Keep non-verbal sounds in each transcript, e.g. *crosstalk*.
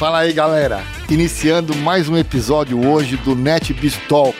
Fala aí, galera. Iniciando mais um episódio hoje do NetBiz Talk.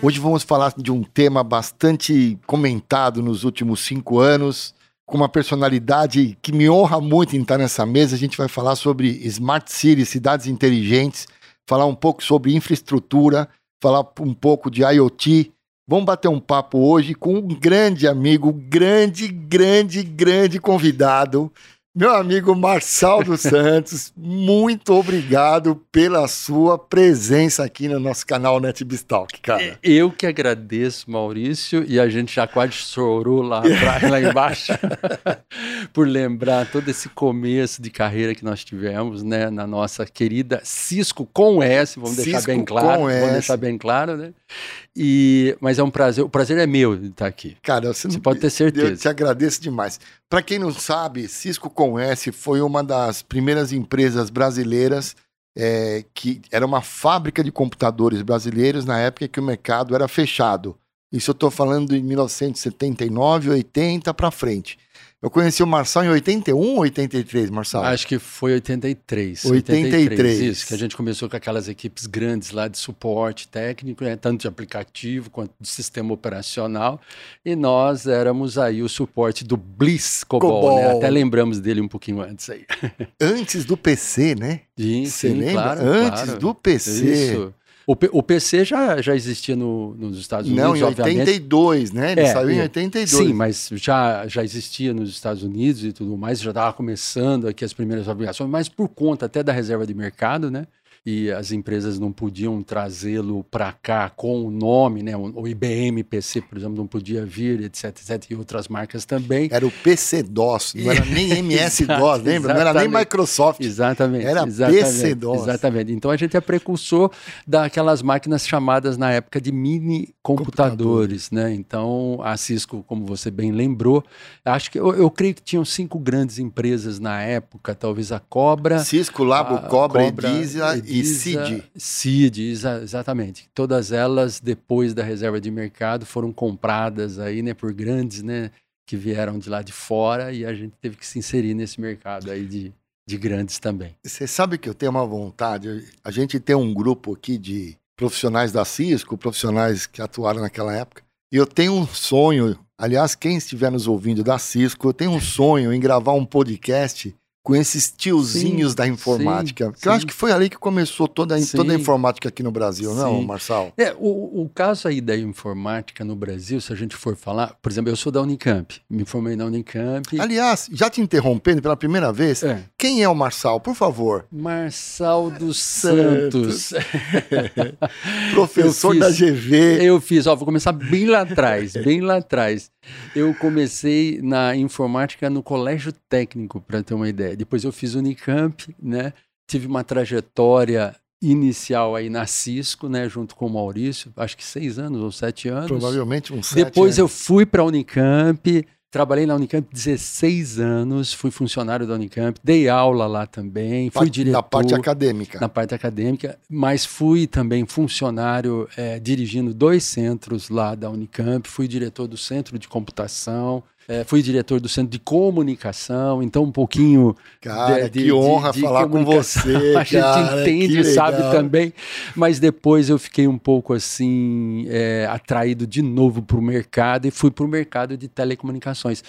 Hoje vamos falar de um tema bastante comentado nos últimos cinco anos, com uma personalidade que me honra muito em estar nessa mesa. A gente vai falar sobre Smart Cities, cidades inteligentes, falar um pouco sobre infraestrutura, falar um pouco de IoT. Vamos bater um papo hoje com um grande amigo, grande, grande, grande convidado, meu amigo Marçal dos *laughs* Santos, muito obrigado pela sua presença aqui no nosso canal NetBistalk, cara. Eu que agradeço, Maurício, e a gente já quase chorou lá, pra, *laughs* lá embaixo *laughs* por lembrar todo esse começo de carreira que nós tivemos, né, na nossa querida Cisco com S, vamos Cisco deixar bem claro, vamos S. deixar bem claro, né? E, mas é um prazer, o prazer é meu de estar aqui. Cara, você, você pode ter certeza. Eu te agradeço demais. Para quem não sabe, Cisco com S foi uma das primeiras empresas brasileiras é, que era uma fábrica de computadores brasileiros na época que o mercado era fechado. Isso eu estou falando de 1979, 80 para frente. Eu conheci o Marçal em 81 ou 83, Marçal? Acho que foi 83. 83. 83. Isso, que a gente começou com aquelas equipes grandes lá de suporte técnico, né, tanto de aplicativo quanto de sistema operacional. E nós éramos aí o suporte do Bliss Cobol, Cobol. Né? Até lembramos dele um pouquinho antes aí. Antes do PC, né? Sim, Você sim, lembra? claro. Antes claro. do PC. Isso. O, P, o PC já, já existia no, nos Estados Unidos, Não, em 82, né? Ele É, saiu em é. 82. Sim, mas já, já existia nos Estados Unidos e tudo mais, já estava começando aqui as primeiras fabricações, mas por conta até da reserva de mercado, né? E as empresas não podiam trazê-lo para cá com o nome, né? O IBM PC, por exemplo, não podia vir, etc, etc, e outras marcas também. Era o PC-DOS, não era nem *laughs* MS-DOS, lembra? Não era nem. Microsoft. Exatamente. Era PC-DOS. Exatamente. Então a gente é precursor daquelas máquinas chamadas na época de mini computadores, né? Então a Cisco, como você bem lembrou, acho que eu, eu creio que tinham cinco grandes empresas na época, talvez a Cobra, Cisco, Labo, a Cobra, Cobra, Edisa e CID. CID, exa- exatamente. Todas elas, depois da reserva de mercado, foram compradas aí, né, por grandes, né, que vieram de lá de fora e a gente teve que se inserir nesse mercado aí de, de grandes também. Você sabe que eu tenho uma vontade. A gente tem um grupo aqui de profissionais da Cisco, profissionais que atuaram naquela época. E eu tenho um sonho. Aliás, quem estiver nos ouvindo da Cisco, eu tenho um sonho em gravar um podcast com esses tiozinhos Sim, da informática. sim, que eu sim. acho que foi ali que começou toda, toda a informática aqui no Brasil, não. Marçal? É, o, o caso aí da informática no Brasil, se a gente for falar, por exemplo, eu sou da Unicamp, me formei na Unicamp. Aliás, já te interrompendo pela primeira vez, É, quem é o Marçal, por favor? Marçal dos Santos. *laughs* Professor Eu da fiz- GV. Eu fiz, ó, vou começar bem lá atrás, bem lá atrás. Eu comecei na informática no colégio técnico, para ter uma ideia. Depois eu fiz Unicamp, né? Tive uma trajetória inicial aí na Cisco, né? Junto com o Maurício, acho que seis anos ou sete anos. Provavelmente um sete Depois eu anos. fui para a Unicamp, trabalhei na Unicamp 16 anos, fui funcionário da Unicamp, dei aula lá também, fui Parte- diretor Da parte acadêmica. na parte acadêmica, mas fui também funcionário eh, dirigindo dois centros lá da Unicamp, fui diretor do centro de computação, eh, fui diretor do centro de comunicação, então um pouquinho Cara, de- que de- honra de falar com você, *laughs* A gente cara, entende, que sabe também, mas depois eu fiquei um pouco assim eh, atraído de novo para o mercado e fui para o mercado de telecomunicações.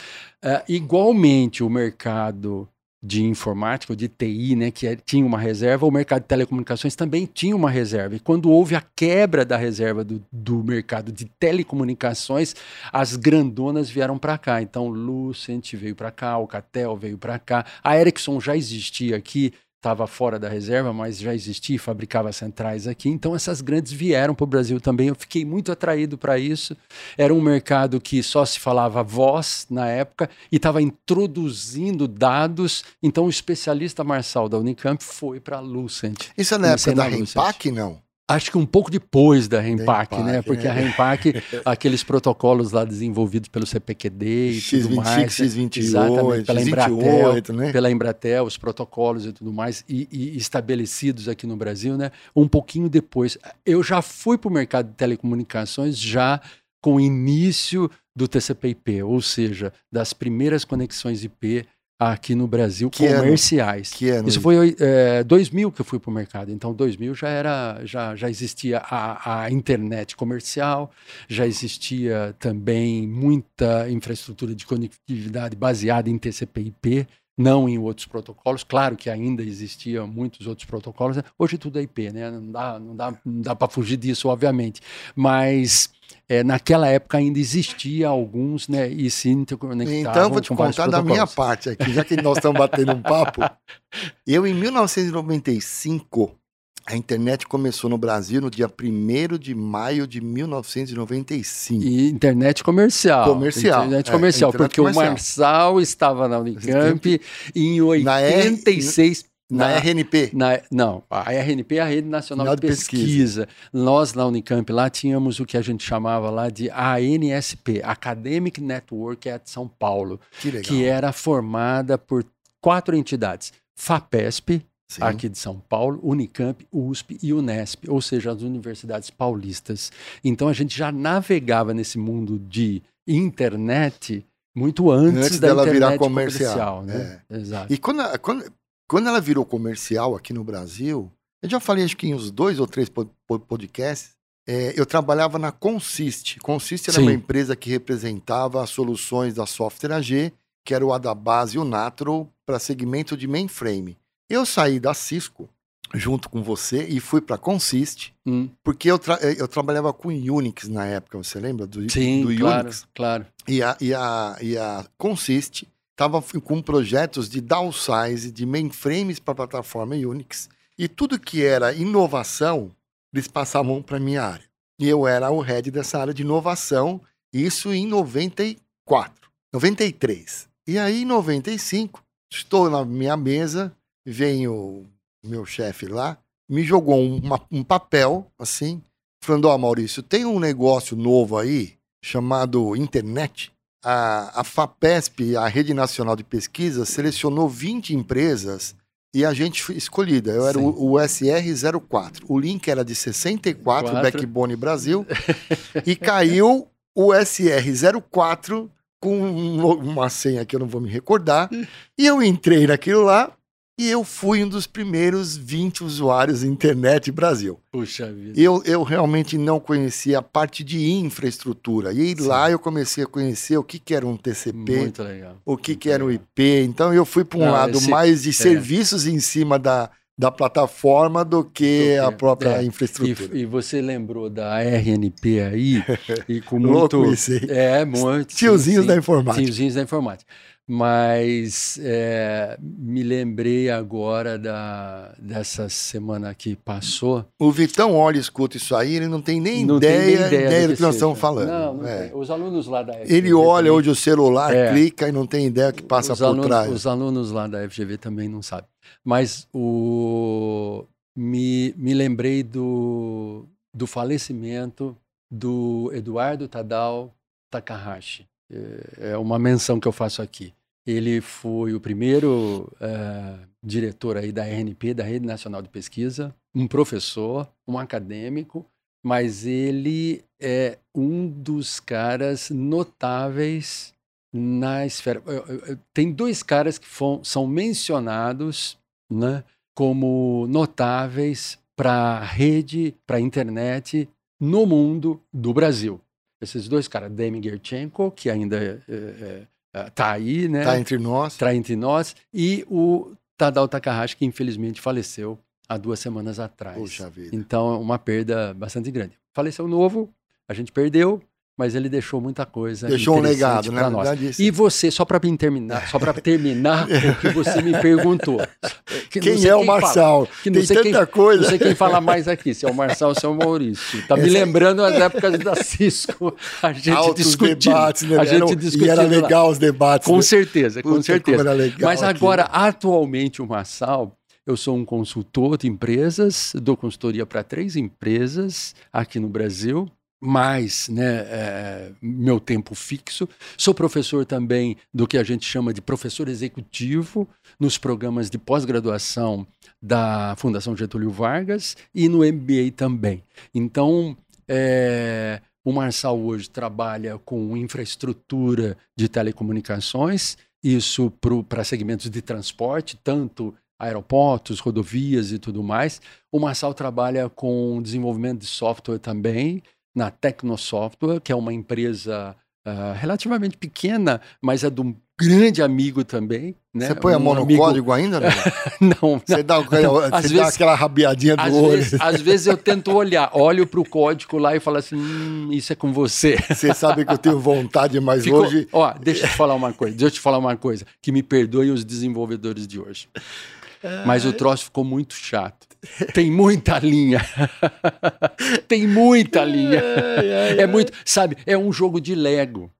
Eh, igualmente o mercado de informática, ou de TI, né, que é- tinha uma reserva, o mercado de telecomunicações também tinha uma reserva. E quando houve a quebra da reserva do, do mercado de telecomunicações, as grandonas vieram para cá. Então, Lucent veio para cá, Alcatel veio para cá, a Ericsson já existia aqui, estava fora da reserva, mas já existia e fabricava centrais aqui. Então, essas grandes vieram para o Brasil também. Eu fiquei muito atraído para isso. Era um mercado que só se falava voz na época e estava introduzindo dados. Então, o especialista Marçal da Unicamp foi para a Lucent. Isso é na época da. Rempac, não? Acho que um pouco depois da Rempac, né? Porque a Rempac, *laughs* aqueles protocolos lá desenvolvidos pelo CPQD e tudo X25, mais. né? X28, Exatamente, pela Embratel, X28, né? pela Embratel, os protocolos e tudo mais, e, e estabelecidos aqui no Brasil, né? Um pouquinho depois. Eu já fui para o mercado de telecomunicações já com o início do TCP/IP, ou seja, das primeiras conexões IP aqui no Brasil Que ano? comerciais. Que ano? Isso foi é, 2000 que eu fui para o mercado. Então, 2000 já era, já, já existia a, a internet comercial, já existia também muita infraestrutura de conectividade baseada em TCP/IP, não em outros protocolos. Claro que ainda existiam muitos outros protocolos. Hoje tudo é IP, né? Não dá, não dá, não dá para fugir disso, obviamente. Mas é, naquela época ainda existia alguns, né? E se interconectavam Então eu vou te contar da minha parte aqui, já que nós estamos batendo um papo. *laughs* Eu, em 1995, a internet começou no Brasil no dia 1 de maio de 1995. E internet comercial. Comercial, Internet é, comercial, internet porque comercial. o Marçal estava na Unicamp e em Na R- 86. Na, RNP. na- não, a RNP é a Rede Nacional Nacional de de Pesquisa. Nós, na Unicamp, lá tínhamos o que a gente chamava lá de ANSP, Academic Network at São Paulo, Que legal. que era formada por quatro entidades. FAPESP, Sim. aqui de São Paulo, Unicamp, USP e Unesp, ou seja, as universidades paulistas. Então a gente já navegava nesse mundo de internet muito antes, Antes da dela virar internet comercial, né? Exato. E quando, quando, quando ela virou comercial aqui no Brasil, eu já falei acho que em uns dois ou três po- po- podcasts, é, eu trabalhava na Consist. Consist era Sim. uma empresa que representava as soluções da Software AG, que era o Adabase e o Natro, para segmento de mainframe. Eu saí da Cisco junto com você e fui para Consist, Hum, porque eu, tra- eu trabalhava com Unix na época, você lembra do, sim, do claro, Unix? claro. E a, e a, e a Consist estava com projetos de downsize, de mainframes para a plataforma Unix. E tudo que era inovação, eles passavam para minha área. E eu era o head dessa área de inovação, isso em 94, 93. E aí, em 95, estou na minha mesa, vem o meu chefe lá, me jogou um, um papel, assim, falando, ó, Maurício, tem um negócio novo aí, chamado internet. A, a FAPESP, a Rede Nacional de Pesquisa, selecionou 20 empresas e a gente foi escolhida. Eu era Sim. o, o SR04. O link era de 64, Quatro. Backbone Brasil, *laughs* e caiu o SR04 com um- uma senha que eu não vou me recordar. *laughs* E eu entrei naquilo lá e eu fui um dos primeiros 20 usuários da internet Brasil. Puxa vida. Eu, eu realmente não conhecia a parte de infraestrutura. E Sim. lá eu comecei a conhecer o que, que era um TCP, Muito legal. o que, muito que era um. IP. Então eu fui para um Não, lado esse- mais de serviços em cima da, da plataforma do que Do a própria é. infraestrutura. E, e você lembrou da RNP aí, *laughs* e com Louco muito. isso aí. É, muito. sim, Tiozinhos sim. da informática. Tiozinhos da informática. Mas é, me lembrei agora da, dessa semana que passou. O Vitão olha e escuta isso aí, ele não tem nem não tem ideia, nem ideia, do que, nós seja. estamos falando. Não, não É. tem. Os alunos lá da FGV. Ele olha hoje o celular, É. clica e não tem ideia que passa os por alunos, trás. Os alunos lá da FGV também não sabem. Mas o, me, me lembrei do, do falecimento do Eduardo Tadao Takahashi. É é uma menção que eu faço aqui. Ele foi o primeiro eh, diretor aí da RNP, da Rede Nacional de Pesquisa, um professor, um acadêmico, mas ele é um dos caras notáveis na esfera. Tem dois caras que fon- são mencionados né, como notáveis para a rede, para a internet no mundo do Brasil. Esses dois caras, Demi Gerchenko, que ainda está aí, né? Tá entre nós. Está entre nós, e o Tadao Takahashi, que infelizmente faleceu há duas semanas atrás. Puxa vida. Então, é uma perda bastante grande. Faleceu novo, a gente perdeu, mas ele deixou muita coisa. Deixou um legado, né? nós. verdade. E você, só para terminar, só para terminar *laughs* o que você me perguntou. Que Quem é o Marçal? que não Tem sei tanta quem, coisa. Não sei quem fala mais aqui, se é o Marçal ou se é o Maurício. Tá me Essa- lembrando as épocas da Cisco, a gente Altos discutindo. debates, né? A gente Eram- discutindo E era lá. legal os debates. Com né? certeza, com Puta, certeza. era Mas aquilo. agora, atualmente, o Marçal, eu sou um consultor de empresas, dou consultoria para três empresas aqui no Brasil, mais né, é, meu tempo fixo. Sou professor também do que a gente chama de professor executivo nos programas de pós-graduação da Fundação Getúlio Vargas e no MBA também. Então, é, O Marçal hoje trabalha com infraestrutura de telecomunicações, isso para segmentos de transporte, tanto aeroportos, rodovias e tudo mais. O Marçal trabalha com desenvolvimento de software também, na Tecnosoftware, que é uma empresa uh, relativamente pequena, mas é de um grande amigo também. Né? Você põe um a mão no amigo... código ainda? *laughs* Não, não. Você dá, não, *laughs* você vezes, dá aquela rabiadinha do às olho. Vezes, às vezes eu tento olhar, olho para o código lá e falo assim: hum, isso é com você. Você sabe que eu tenho vontade, mas Ficou... hoje. Ó, deixa eu te falar uma coisa, deixa eu te falar uma coisa, que me perdoem os desenvolvedores de hoje. Mas o troço ficou muito chato. Tem muita linha. *laughs* Tem muita linha. É muito, sabe, é um jogo de Lego.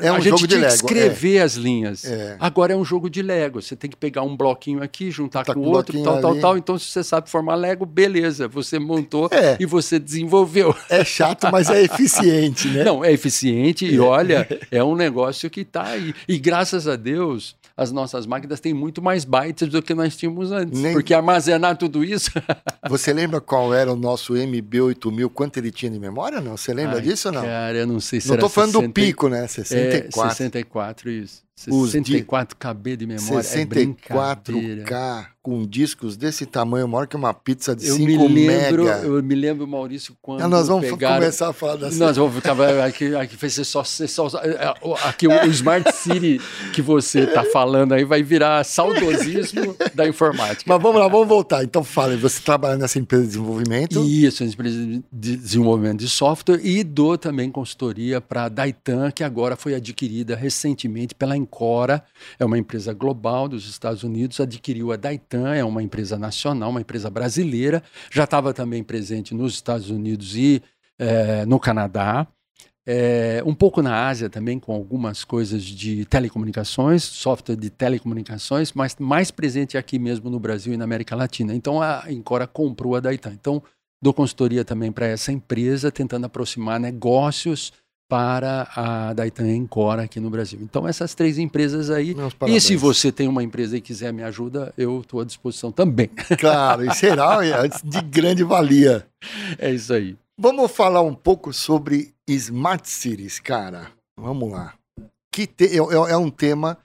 É um a gente jogo de tinha que Lego, escrever as linhas. É. Agora é um jogo de Lego. Você tem que pegar um bloquinho aqui, juntar Tá com com o um outro, tal, tal, ali. tal. Então, se você sabe formar Lego, beleza. Você montou É. e você desenvolveu. É chato, mas é eficiente, né? *laughs* Não, é eficiente e olha, é um negócio que está aí. E graças a Deus, as nossas máquinas têm muito mais bytes do que nós tínhamos antes. Nem- Porque armazenar tudo isso. *laughs* Você lembra qual era o nosso MB8000, quanto ele tinha de memória? Não? Você lembra Ai, disso ou não? Cara, eu não sei se não tô falando 60 do pico, né? É, 64. 64, isso. Os di- 64 KB de memória. É brincadeira. 64K com discos desse tamanho, maior que uma pizza de Eu 5 me lembro, mega. eu me lembro, Maurício, quando Ah, nós vamos pegaram... começar a falar da Nós vamos ficar. Aqui, aqui vai ser só. ser só é, o- aqui o Smart City que você está falando aí vai virar saudosismo da informática. Mas vamos lá, vamos voltar. Então fala, você trabalha nessa empresa de desenvolvimento? Isso, empresa de desenvolvimento de software e dou também consultoria para a Daitan, que agora foi adquirida recentemente pela Encora, é uma empresa global dos Estados Unidos, adquiriu a Daitan, é uma empresa nacional, uma empresa brasileira, já estava também presente nos Estados Unidos e eh, no Canadá. É, um pouco na Ásia também, com algumas coisas de telecomunicações, software de telecomunicações, mas mais presente aqui mesmo no Brasil e na América Latina. Então a Encora comprou a Daitan. Então dou consultoria também para essa empresa, tentando aproximar negócios para a Daitan Encora aqui no Brasil. Então essas três empresas aí. E se você tem uma empresa e quiser me ajuda, eu estou à disposição também. *laughs* Claro, e será de grande valia. É isso aí. Vamos falar um pouco sobre Smart Cities, cara. Vamos lá. Que te- é, é- é um tema.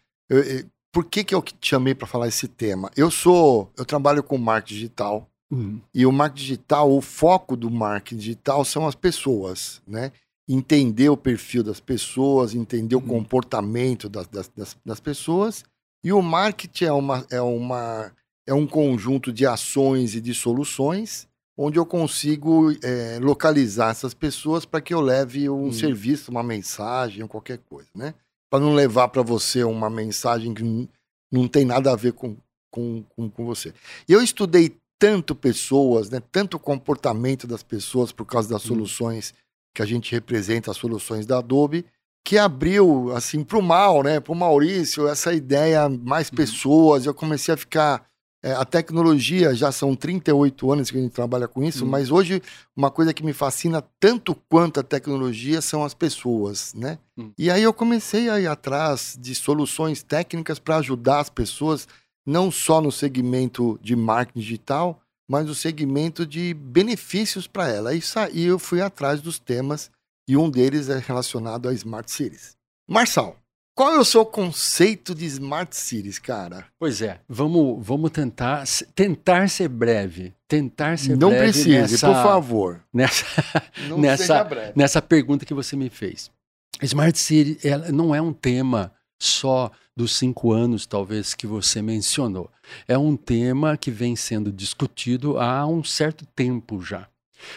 por que, que eu te chamei para falar esse tema? Eu sou. Eu trabalho com marketing digital. Hum, E o marketing digital, o foco do marketing digital são as pessoas, né? Entender o perfil das pessoas, entender o Uhum. comportamento das, das, das, pessoas. E o marketing é, uma, é, uma, é um conjunto de ações e de soluções onde eu consigo é, localizar essas pessoas para que eu leve um Hum. serviço, uma mensagem ou qualquer coisa, né? Para não levar para você uma mensagem que não tem nada a ver com, com, com, com você. Eu estudei tanto pessoas, né, tanto o comportamento das pessoas por causa das Hum. soluções que a gente representa, as soluções da Adobe, que abriu assim para o mal, né, para o Maurício, essa ideia mais Uhum. pessoas. Eu comecei a ficar é, a tecnologia já são 38 anos que a gente trabalha com isso, Hum. mas hoje uma coisa que me fascina tanto quanto a tecnologia são as pessoas, né? Hum. E aí eu comecei a ir atrás de soluções técnicas para ajudar as pessoas, não só no segmento de marketing digital, mas no segmento de benefícios para ela. E aí eu fui atrás dos temas e um deles é relacionado a Smart Cities. Marçal, qual é o seu conceito de Smart Cities, cara? Pois é, vamos, vamos tentar, tentar ser breve. Tentar ser não breve precise, nessa, por favor. Nessa, *laughs* Não Nessa- nessa pergunta que você me fez. Smart City ela não é um tema só dos cinco anos, talvez, que você mencionou. É um tema que vem sendo discutido há um certo tempo já.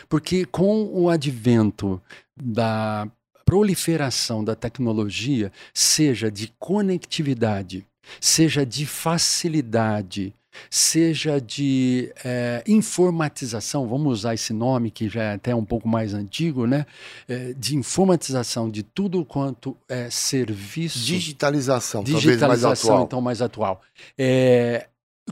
Porque com o advento da proliferação da tecnologia, seja de conectividade, seja de facilidade, seja de eh, informatização, vamos usar esse nome que já é até um pouco mais antigo, né? Eh, de informatização de tudo quanto é serviço. Digitalização, talvez mais digitalização, atual. então, mais atual. É,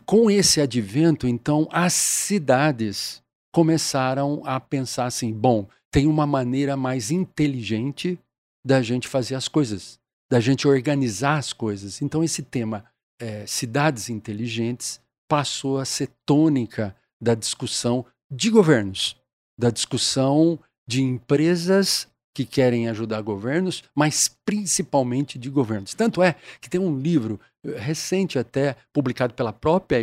com esse advento, então, as cidades começaram a pensar assim: bom, tem uma maneira mais inteligente da gente fazer as coisas, da gente organizar as coisas. Então, esse tema, é, cidades inteligentes, passou a ser tônica da discussão de governos, da discussão de empresas que querem ajudar governos, mas principalmente de governos. Tanto é que tem um livro eh, recente até, publicado pela própria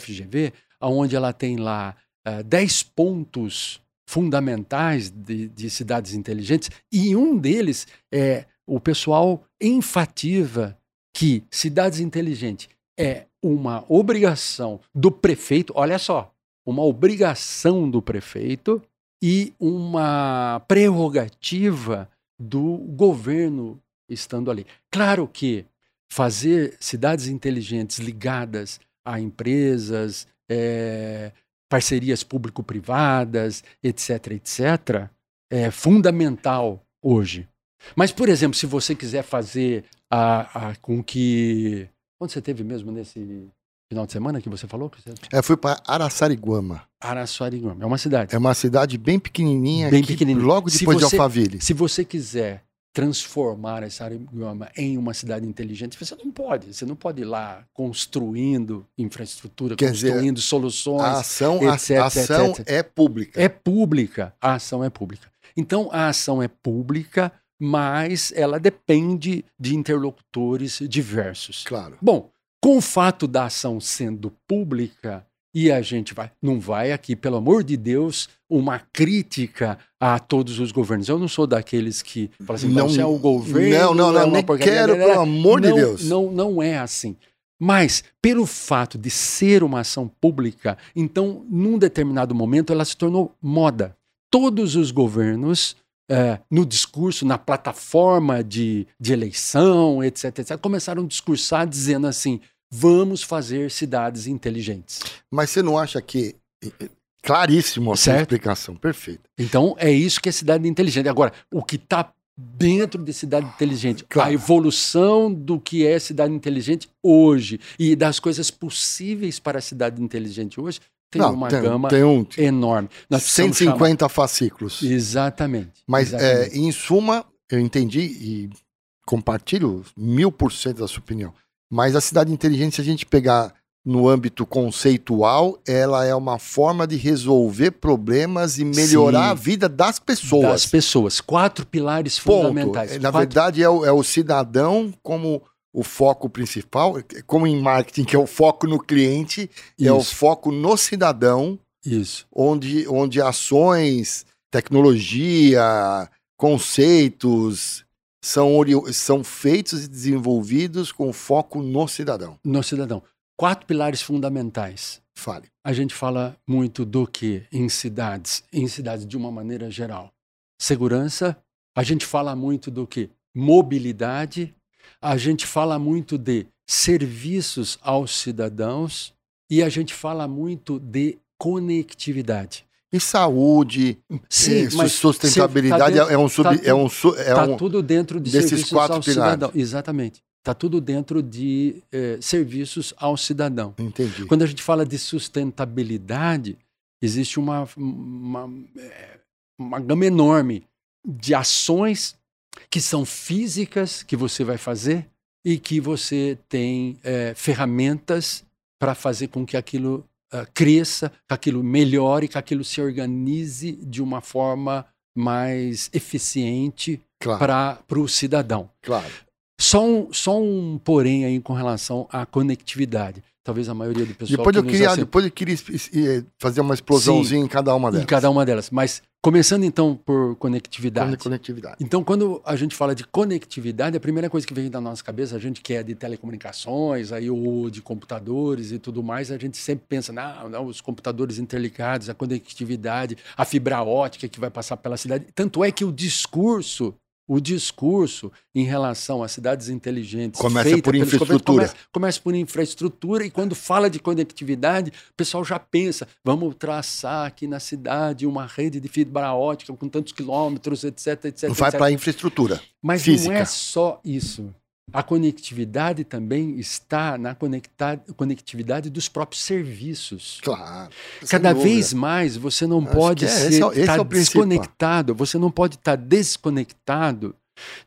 FGV, onde ela tem lá uh, 10 pontos fundamentais de, de cidades inteligentes, e um deles é o pessoal enfatiza que cidades inteligentes é uma obrigação do prefeito, olha só, uma obrigação do prefeito e uma prerrogativa do governo estando ali. Claro que fazer cidades inteligentes ligadas a empresas, é, parcerias público-privadas, etc., etc., é fundamental hoje. Mas, por exemplo, se você quiser fazer a, a, com que. Onde você teve mesmo nesse final de semana que você falou? É, fui para Araçariguama. Araçariguama, é uma cidade. É uma cidade bem pequenininha, bem pequenininha. logo depois você, de Alphaville. Se você quiser transformar essa Araçariguama em uma cidade inteligente, você não pode. Você não pode ir lá construindo infraestrutura, Quer construindo dizer, soluções. A ação, etc, a, ação etc. é pública. É pública. A ação é pública. Então, a ação é pública, mas ela depende de interlocutores diversos. Claro. Bom, com o fato da ação sendo pública, e a gente vai, não vai aqui, pelo amor de Deus, uma crítica a todos os governos. Eu não sou daqueles que falam assim, não, se é o governo. Não, não, não, é nem quero, pelo amor não, de Deus. Não, não é assim. Mas, pelo fato de ser uma ação pública, então, num determinado momento, ela se tornou moda. Todos os governos é, no discurso, na plataforma de, de eleição, etc, etc, começaram a discursar dizendo assim: vamos fazer cidades inteligentes. Mas você não acha que. Claríssimo a sua explicação, perfeito. Então é isso que é cidade inteligente. Agora, o que está dentro de cidade inteligente, claro. a evolução do que é cidade inteligente hoje e das coisas possíveis para a cidade inteligente hoje, tem Não, uma tem, gama tem um, enorme. Nós 150 chamar... fascículos. Exatamente. Mas, é, exatamente. É, em suma, eu entendi e compartilho mil por cento da sua opinião. Mas a cidade inteligente, se a gente pegar no âmbito conceitual, ela é uma forma de resolver problemas e melhorar Sim, a vida das pessoas. Das pessoas. Quatro pilares Ponto. fundamentais. Na Quatro... verdade, é o, é o cidadão como o foco principal, como em marketing, que é o foco no cliente, Isso. é o foco no cidadão. Isso. Onde, onde ações, tecnologia, conceitos são, são feitos e desenvolvidos com foco no cidadão. No cidadão. Quatro pilares fundamentais. Fale. A gente fala muito do que em cidades, em cidades de uma maneira geral. Segurança, a gente fala muito do que mobilidade, a gente fala muito de serviços aos cidadãos e a gente fala muito de conectividade. E saúde, Sim, e mas sustentabilidade tá dentro, é um sub, tá é um é tá um, tudo dentro de desses quatro ao pilares. cidadão. Exatamente. Está tudo dentro de eh, serviços ao cidadão. Entendi. Quando a gente fala de sustentabilidade, existe uma, uma, eh, uma gama enorme de ações que são físicas que você vai fazer e que você tem é, ferramentas para fazer com que aquilo uh, cresça, que aquilo melhore, que aquilo se organize de uma forma mais eficiente claro. para o cidadão. Claro. Só um, só um porém aí com relação à conectividade talvez a maioria do pessoal. Depois eu queria, depois eu queria fazer uma explosãozinha Sim, em cada uma delas. Em cada uma delas. Mas começando então por conectividade. Conectividade. Então, quando a gente fala de conectividade, a primeira coisa que vem da nossa cabeça, a gente que é de telecomunicações, aí, ou de computadores e tudo mais, a gente sempre pensa, não, não, os computadores interligados, a conectividade, a fibra ótica que vai passar pela cidade. Tanto é que o discurso o discurso em relação às cidades inteligentes começa por infraestrutura. Começa, começa, por infraestrutura e quando fala de conectividade, o pessoal já pensa, vamos traçar aqui na cidade uma rede de fibra ótica com tantos quilômetros, etc, etc. Não vai para a infraestrutura. Mas física. não é só isso. A conectividade também está na conectividade dos próprios serviços. Claro. Cada vez mais você não Acho pode é, ser esse é, tá é desconectado, você não pode estar tá desconectado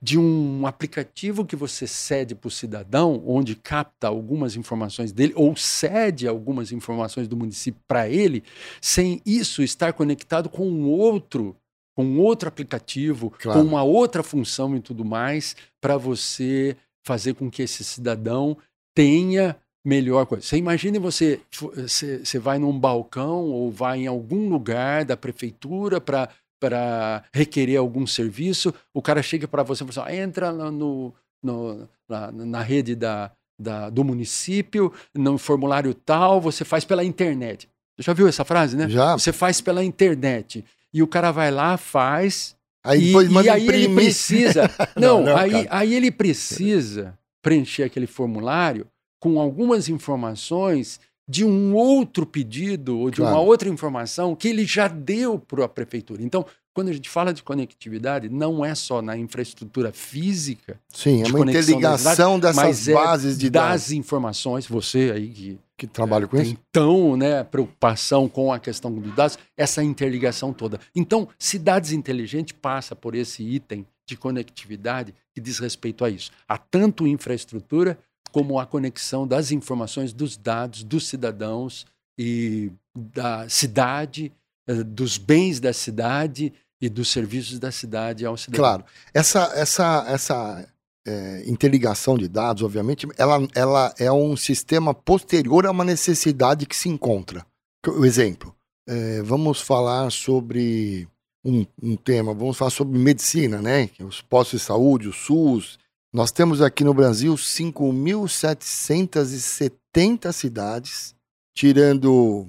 de um aplicativo que você cede para o cidadão, onde capta algumas informações dele, ou cede algumas informações do município para ele, sem isso estar conectado com um outro com outro aplicativo, Claro. com uma outra função e tudo mais, para você fazer com que esse cidadão tenha melhor coisa. Você imagine você, você, vai num balcão ou vai em algum lugar da prefeitura para para requerer algum serviço, o cara chega para você e fala assim, "Ah, entra no, no- na, na rede da, da- do município, no formulário tal, você faz pela internet. Você já viu essa frase, né? Já. Você faz pela internet. E o cara vai lá, faz, Aí e, depois e aí ele imprimir. precisa. *laughs* Não, Não, não, aí, cara. aí ele precisa preencher aquele formulário com algumas informações de um outro pedido ou de uma Claro. outra informação que ele já deu para a prefeitura. Então, quando a gente fala de conectividade, não é só na infraestrutura física, Sim, é uma interligação dessas é bases de dados das informações, você aí que que trabalham com tem isso. tão né, preocupação com a questão dos dados, essa interligação toda. Então, cidades inteligentes passa por esse item de conectividade que diz respeito a isso. Há tanto infraestrutura como a conexão das informações, dos dados, dos cidadãos e da cidade, eh, dos bens da cidade e dos serviços da cidade ao cidadão. Claro. Essa, essa, essa é, interligação de dados, obviamente, ela, ela é um sistema posterior a uma necessidade que se encontra. O exemplo, é, vamos falar sobre um, um tema, vamos falar sobre medicina, né? Os postos de saúde, o SUS. Nós temos aqui no Brasil 5.770 cidades, tirando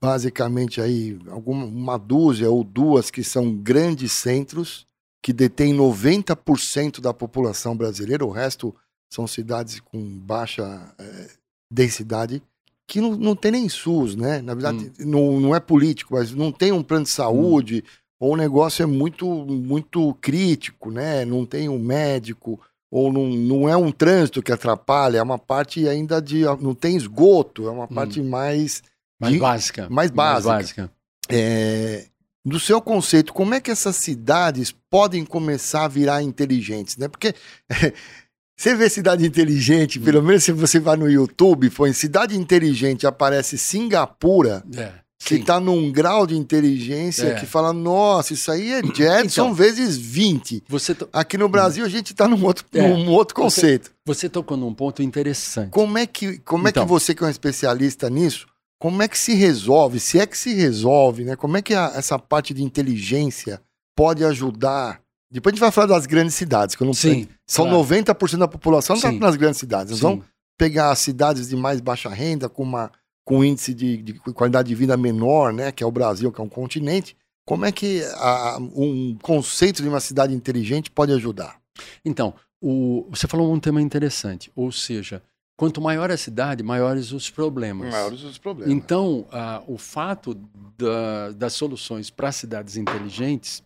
basicamente aí alguma uma dúzia ou duas que são grandes centros que detêm 90% da população brasileira, o resto são cidades com baixa eh, densidade, que não, não tem nem SUS, né? Na verdade, não, não é político, mas não tem um plano de saúde, ou o negócio é muito, muito crítico, né? Não tem um médico, ou não, não é um trânsito que atrapalha, é uma parte ainda de. Não tem esgoto, é uma parte mais Mais de- básica. mais básica. básica. é, do seu conceito, como é que essas cidades podem começar a virar inteligentes, né? Porque *laughs* você vê cidade inteligente, pelo menos se você vai no YouTube, põe cidade inteligente, aparece Singapura, É, que está num grau de inteligência É. que fala, nossa, isso aí é Jetson Então. vezes 20. Você, to- Aqui no Brasil a gente está num outro, É. num outro conceito. você tocou num ponto interessante. Como é que, como é Então. que você, que é um especialista nisso, como é que se resolve, se é que se resolve, né? Como é que a- essa parte de inteligência pode ajudar? Depois a gente vai falar das grandes cidades, que eu não Sim. São claro. 90% da população está nas grandes cidades. Sim. vamos pegar as cidades de mais baixa renda, com, uma, com índice de, de qualidade de vida menor, né? Que é o Brasil, que é um continente. Como é que a- um conceito de uma cidade inteligente pode ajudar? Então, o- você falou um tema interessante, ou seja, quanto maior a cidade, maiores os problemas. os problemas. Então, ah, o fato da- das soluções para cidades inteligentes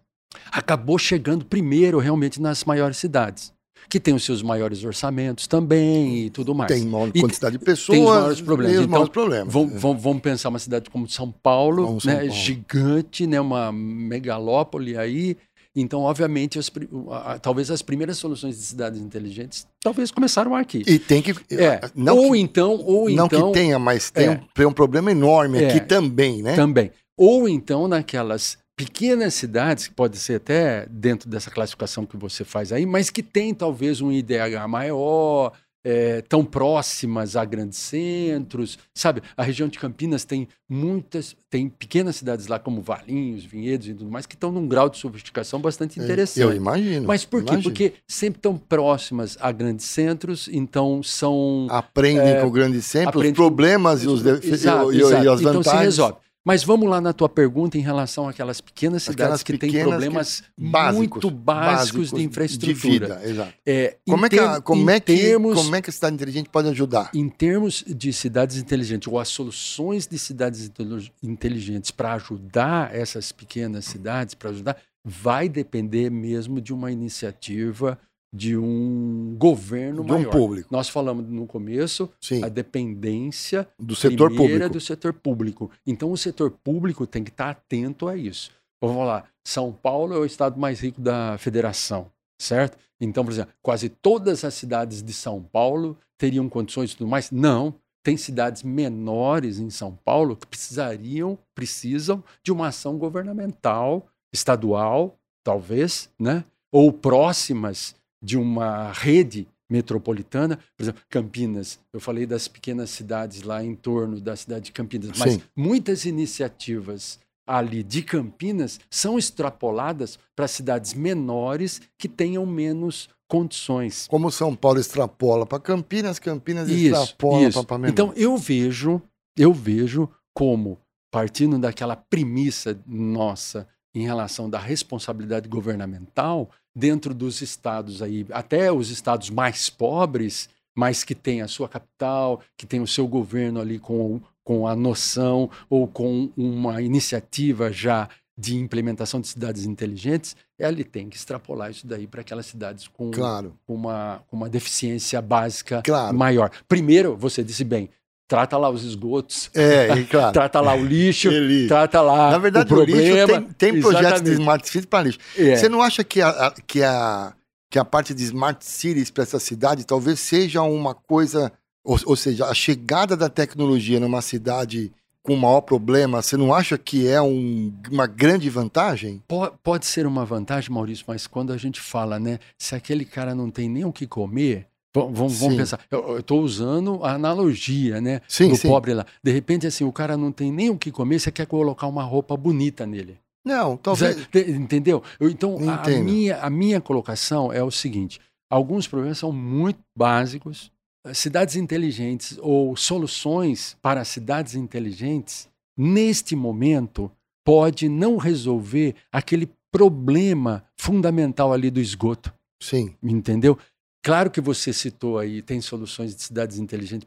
acabou chegando primeiro realmente nas maiores cidades, que têm os seus maiores orçamentos também e tudo mais. tem maior E quantidade de pessoas, tem os maiores problemas. os Então, maiores problemas. Vamos, vamos- vamos pensar uma cidade como São Paulo, Como São né, Paulo. gigante, né, uma megalópole aí. Então, obviamente, as a- a- talvez as primeiras soluções de cidades inteligentes talvez começaram aqui. E tem que. É, não ou que, então, ou não então que tenha, mas tem, É. um, um problema enorme É. aqui também, né? também. Ou então naquelas pequenas cidades, que pode ser até dentro dessa classificação que você faz aí, mas que tem talvez um IDH maior, é, tão próximas a grandes centros, sabe? A região de Campinas tem muitas, tem pequenas cidades lá como Valinhos, Vinhedos e tudo mais, que estão num grau de sofisticação bastante interessante. É, Eu imagino. Mas por quê? imagino. Porque sempre estão próximas a grandes centros, então são Aprendem com o grande sempre, os problemas e, os Exato, e, e- exato. e as então vantagens. se resolve. Mas vamos lá na tua pergunta em relação àquelas pequenas cidades Aquelas que têm problemas básicos, muito básicos, de infraestrutura. De vida, exato. É, Como é, que, a- como, é que, termos, como é que a cidade inteligente pode ajudar? em termos de cidades inteligentes, ou as soluções de cidades intelig- inteligentes para ajudar essas pequenas cidades, para ajudar, vai depender mesmo de uma iniciativa de um governo De um maior. público. Nós falamos no começo Sim, a dependência do setor primeira público. do setor público. Então o setor público tem que estar atento a isso. Vamos lá, São Paulo é o estado mais rico da federação, certo? Então, por exemplo, quase todas as cidades de São Paulo teriam condições e tudo mais? Não. Tem cidades menores em São Paulo que precisariam, precisam de uma ação governamental estadual, talvez, né? ou próximas de uma rede metropolitana, por exemplo, Campinas. Eu falei das pequenas cidades lá em torno da cidade de Campinas, mas Sim. muitas iniciativas ali de Campinas são extrapoladas para cidades menores que tenham menos condições. Como São Paulo extrapola para Campinas, Campinas Isso, extrapola para Menor. Então eu vejo, eu vejo como partindo daquela premissa nossa em relação da responsabilidade governamental dentro dos estados aí, até os estados mais pobres, mas que têm a sua capital, que tem o seu governo ali com, com a noção ou com uma iniciativa já de implementação de cidades inteligentes, ele tem que extrapolar isso daí para aquelas cidades com, claro, uma, uma deficiência básica claro. maior. Primeiro, você disse bem, trata lá os esgotos, É, *laughs* claro. trata lá o lixo, Ele- trata lá Na verdade, o o, lixo tem, tem projetos de. Smart Cities para lixo. É. Você não acha que a, a- que, a, que a parte de Smart Cities para essa cidade talvez seja uma coisa, ou, ou seja, a chegada da tecnologia numa cidade com maior problema, você não acha que é um- uma grande vantagem? Po- Pode ser uma vantagem, Maurício, mas quando a gente fala, né, se aquele cara não tem nem o que comer, vamos, pensar. Eu estou usando a analogia, né, Sim, do sim. pobre lá. De repente, assim, o cara não tem nem o que comer, você quer colocar uma roupa bonita nele. Não, talvez. Entendeu? Eu- Então, a, minha, a minha colocação é o seguinte: alguns problemas são muito básicos. Cidades inteligentes ou soluções para cidades inteligentes, neste momento, pode não resolver aquele problema fundamental ali do esgoto. Sim, Entendeu? Claro que você citou aí, tem soluções de cidades inteligentes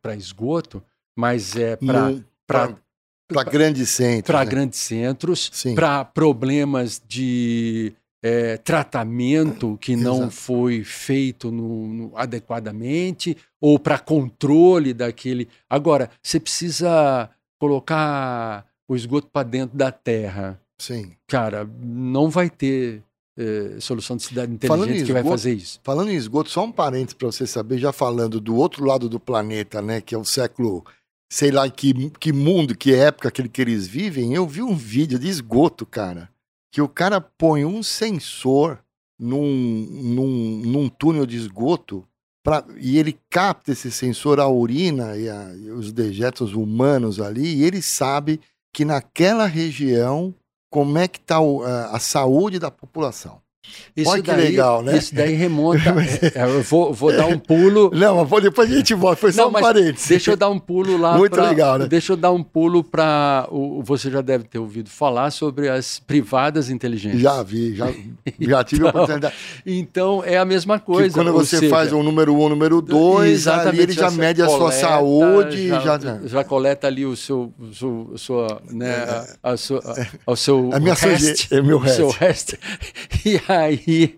para esgoto, mas é para para grandes centros. para né? grandes centros, para problemas de eh, tratamento que não Exato. foi feito no- no- adequadamente, ou para controle daquele. Agora, você precisa colocar o esgoto para dentro da terra. Sim. Cara, não vai ter eh, solução de cidade inteligente em que vai esgoto, fazer isso. Falando em esgoto, só um parênteses para você saber, já falando do outro lado do planeta, né, que é o século, sei lá que, que mundo, que época aquele que eles vivem, eu vi um vídeo de esgoto, cara, que o cara põe um sensor num, num, num túnel de esgoto pra, e ele capta esse sensor, a urina e, a- e os dejetos humanos ali, e ele sabe que naquela região como é que está a, saúde da população. Isso Olha que daí, legal, né? Isso daí remonta. *laughs* é, eu vou, vou dar um pulo. *laughs* Não, mas depois a gente volta. Foi só Não, um parênteses. Deixa eu dar um pulo lá. Muito pra- legal, né? Deixa eu dar um pulo para. Você já deve ter ouvido falar sobre as privadas inteligentes. Já vi, já, já *laughs* tive a Então, oportunidade. Então é a mesma Que coisa. quando ou você seja, faz um número um, número dois, ali ele já mede a sua coleta, saúde. já, Já, já coleta ali o seu, o seu- a sua, né, a, a sua, a, o seu A minha rest, suje- é meu o seu rest. rest. E *laughs* aí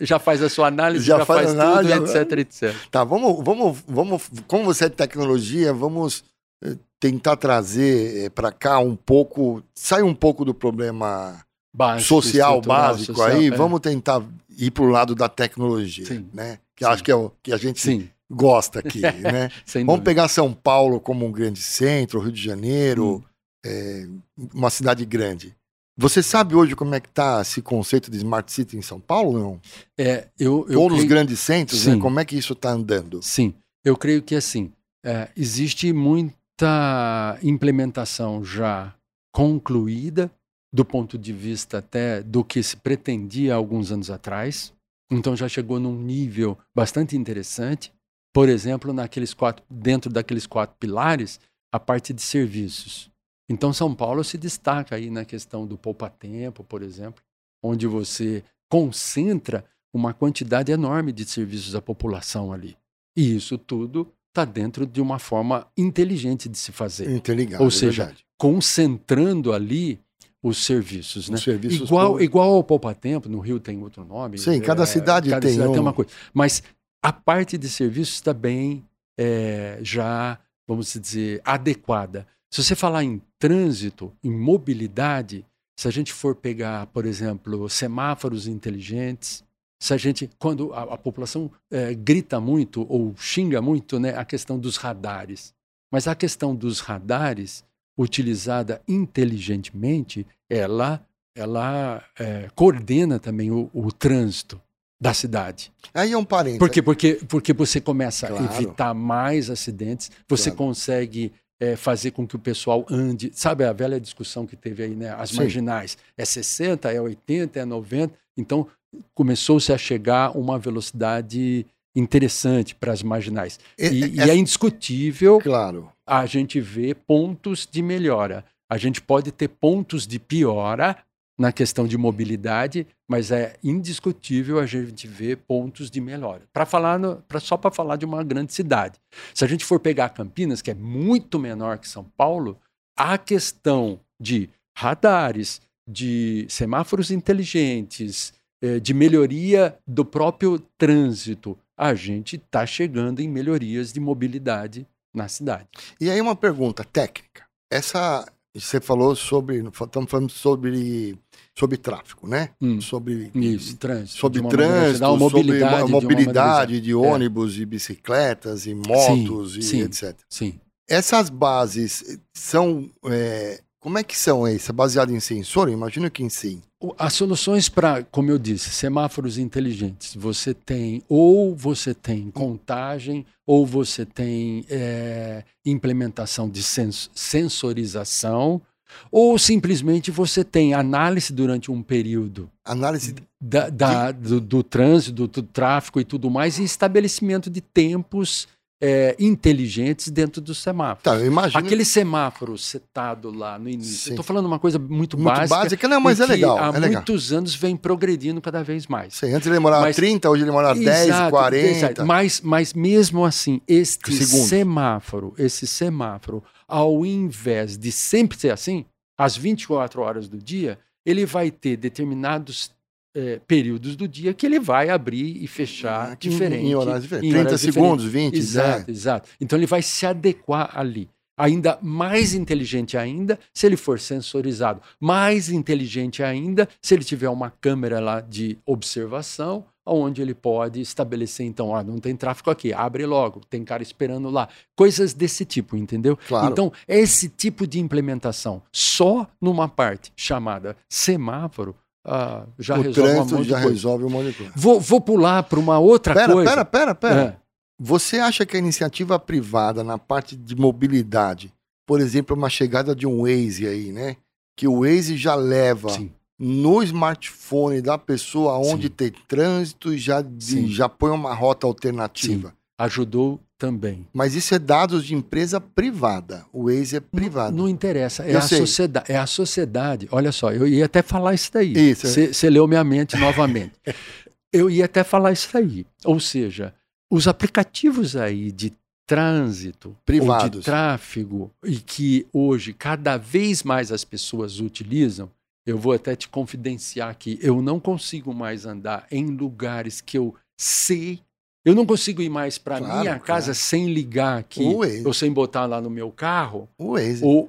já faz a sua análise, Já já, faz faz, análise, tudo, etc, etc. Tá, vamos, vamos, vamos. Como você é de tecnologia, vamos eh, tentar trazer para cá um pouco. Sai um pouco do problema Básico, social básico social, aí. é. Vamos tentar ir para o lado da tecnologia, Sim. né? Que Sim. acho que é o que a gente Sim, gosta aqui, *laughs* né? Vamos pegar São Paulo como um grande centro, Rio de Janeiro, Hum. é, uma cidade grande. Você sabe hoje como é que está esse conceito de Smart City em São Paulo, não? É, eu, eu Ou nos creio- grandes centros, né? Como é que isso está andando? Sim, eu creio que assim, é, existe muita implementação já concluída do ponto de vista até do que se pretendia alguns anos atrás. Então já chegou num nível bastante interessante. Por exemplo, naqueles quatro, dentro daqueles quatro pilares, a parte de serviços. Então São Paulo se destaca aí na questão do poupa-tempo, por exemplo, onde você concentra uma quantidade enorme de serviços à população ali. E isso tudo está dentro de uma forma inteligente de se fazer, Interligado, Ou é seja, verdade. concentrando ali os serviços, né? Os serviços Igual, igual ao Poupa Tempo, no Rio tem outro nome. Sim, cada cidade cada tem cidade um. tem uma coisa. Mas a parte de serviços também é, já, vamos dizer, adequada. Se você falar em trânsito, em mobilidade, se a gente for pegar, por exemplo, semáforos inteligentes, se a gente, quando a, a população eh, grita muito ou xinga muito, né, a questão dos radares. Mas a questão dos radares, utilizada inteligentemente, ela ela é, coordena também o, o, trânsito da cidade. Aí é um parênteses. Por quê? Porque, porque você começa claro. a evitar mais acidentes, você claro. consegue é, fazer com que o pessoal ande. Sabe a velha discussão que teve aí, né? As Sim. marginais. É 60, é 80, é 90. Então, começou-se a chegar uma velocidade interessante para as marginais. E, e, e, é indiscutível claro. a gente vê pontos de melhora. A gente pode ter pontos de piora na questão de mobilidade, mas é indiscutível a gente ver pontos de melhora. Para falar, no, pra, só para falar de uma grande cidade. Se a gente for pegar Campinas, que é muito menor que São Paulo, a questão de radares, de semáforos inteligentes, eh, de melhoria do próprio trânsito, a gente está chegando em melhorias de mobilidade na cidade. E aí uma pergunta técnica. Essa você falou sobre, estamos falando sobre sobre tráfego, né? Hum, sobre isso, trânsito, sobre trânsito, mobilidade sobre mobilidade de, de ônibus é. e bicicletas e motos sim, e sim, etc. Sim. Essas bases são é, como é que são essas? É baseado em sensor? Eu imagino que sim. As soluções para, como eu disse, semáforos inteligentes, você tem ou você tem contagem ou você tem é, implementação de sens sensorização ou simplesmente você tem análise durante um período. Análise da, da, do, do trânsito, do, do tráfego e tudo mais, e estabelecimento de tempos é, inteligentes dentro do semáforo. Tá, imagino... Aquele semáforo setado lá no início. Estou falando uma coisa muito, muito básica. básica, não, mas é legal. Há é muitos legal. anos vem progredindo cada vez mais. Sim, antes ele demorava mas, 30, hoje ele demora 10, exato, 40. Exato. Mas, mas mesmo assim, este Segundos. semáforo, esse semáforo, ao invés de sempre ser assim, às 24 horas do dia, ele vai ter determinados é, períodos do dia que ele vai abrir e fechar diferente. Em, horários diferentes. 30 horários segundos, diferentes. 20, Exato, é. exato. Então ele vai se adequar ali. Ainda mais inteligente ainda se ele for sensorizado. Mais inteligente ainda se ele tiver uma câmera lá de observação, onde ele pode estabelecer, então, ah, não tem tráfego aqui, abre logo, tem cara esperando lá. Coisas desse tipo, entendeu? Claro. Então, esse tipo de implementação, só numa parte chamada semáforo, ah, já o resolve trânsito um já resolve um monte de coisa. Vou, vou pular para uma outra pera, coisa. Pera, pera, pera. É. Você acha que a iniciativa privada na parte de mobilidade, por exemplo, uma chegada de um Waze aí, né? Que o Waze já leva Sim. no smartphone da pessoa onde Sim. tem trânsito e já, já põe uma rota alternativa. Sim. Ajudou também. Mas isso é dados de empresa privada. O Waze é privado. Não, não interessa. É a, sociedade, é a sociedade. Olha só, eu ia até falar isso daí. Você leu minha mente novamente. *laughs* eu ia até falar isso daí. Ou seja, os aplicativos aí de trânsito, privados, de tráfego, e que hoje cada vez mais as pessoas utilizam, eu vou até te confidenciar que eu não consigo mais andar em lugares que eu sei eu não consigo ir mais para claro, minha casa claro. sem ligar aqui, ou sem botar lá no meu carro o,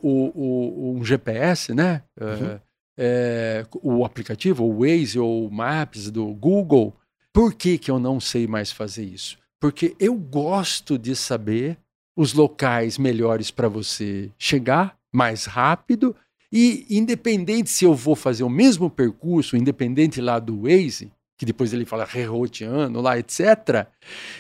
o, o, um GPS, né? Uhum. É, é, o aplicativo, o Waze ou o Maps do Google. Por que, que eu não sei mais fazer isso? Porque eu gosto de saber os locais melhores para você chegar mais rápido e independente se eu vou fazer o mesmo percurso, independente lá do Waze, que depois ele fala reroteando lá, etc.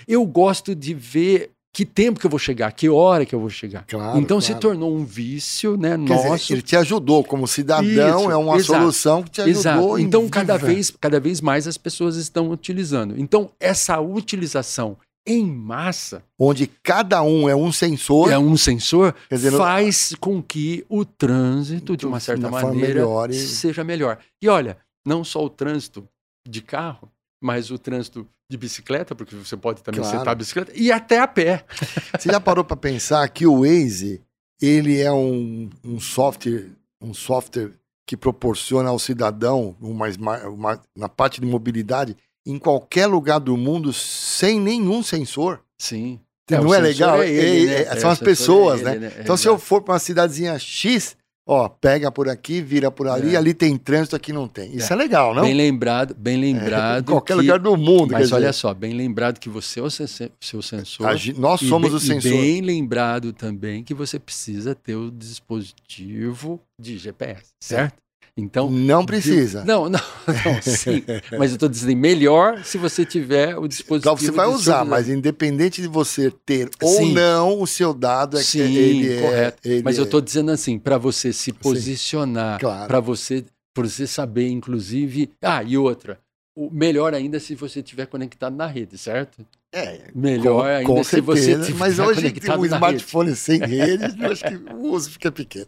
Eu gosto de ver que tempo que eu vou chegar, que hora que eu vou chegar. Claro, então claro. se tornou um vício, né, Quer nosso. Dizer, ele te ajudou como cidadão, Isso, é uma exato, solução que te ajudou. Exato. Então cada vez, cada vez mais as pessoas estão utilizando. Então essa utilização em massa, onde cada um é um sensor, é um sensor, dizer, faz com que o trânsito de uma certa maneira melhor e... seja melhor. E olha, não só o trânsito, de carro, mas o trânsito de bicicleta, porque você pode também claro. sentar a bicicleta, e até a pé. *laughs* Você já parou para pensar que o Waze, ele é um, um software, um software que proporciona ao cidadão uma, uma, na parte de mobilidade em qualquer lugar do mundo sem nenhum sensor. Sim. Não é, é legal? É ele, né? é, são as pessoas, é ele, né? né? Então, se eu for para uma cidadezinha X, Ó, pega por aqui, vira por ali, é. ali tem trânsito, aqui não tem. Isso é, é legal, não? Bem lembrado, bem lembrado. É, em qualquer que... lugar do mundo. Mas olha dizer. só, bem lembrado que você é o seu sensor. nós somos bem, o sensor. E bem lembrado também que você precisa ter o dispositivo de GPS, certo? Então não precisa. De, não, não, *laughs* não, sim. mas eu estou dizendo melhor se você tiver o dispositivo. Então você vai usar, mas independente de você ter ou sim. não, o seu dado é sim, que ele correto. é. Ele mas eu estou dizendo assim, para você se posicionar, claro. para você, você saber, inclusive. Ah, e outra. O melhor ainda se você estiver conectado na rede, certo? É, melhor com, ainda com se você tiver Mas hoje tem um smartphone rede. sem rede, eu acho que o uso fica pequeno.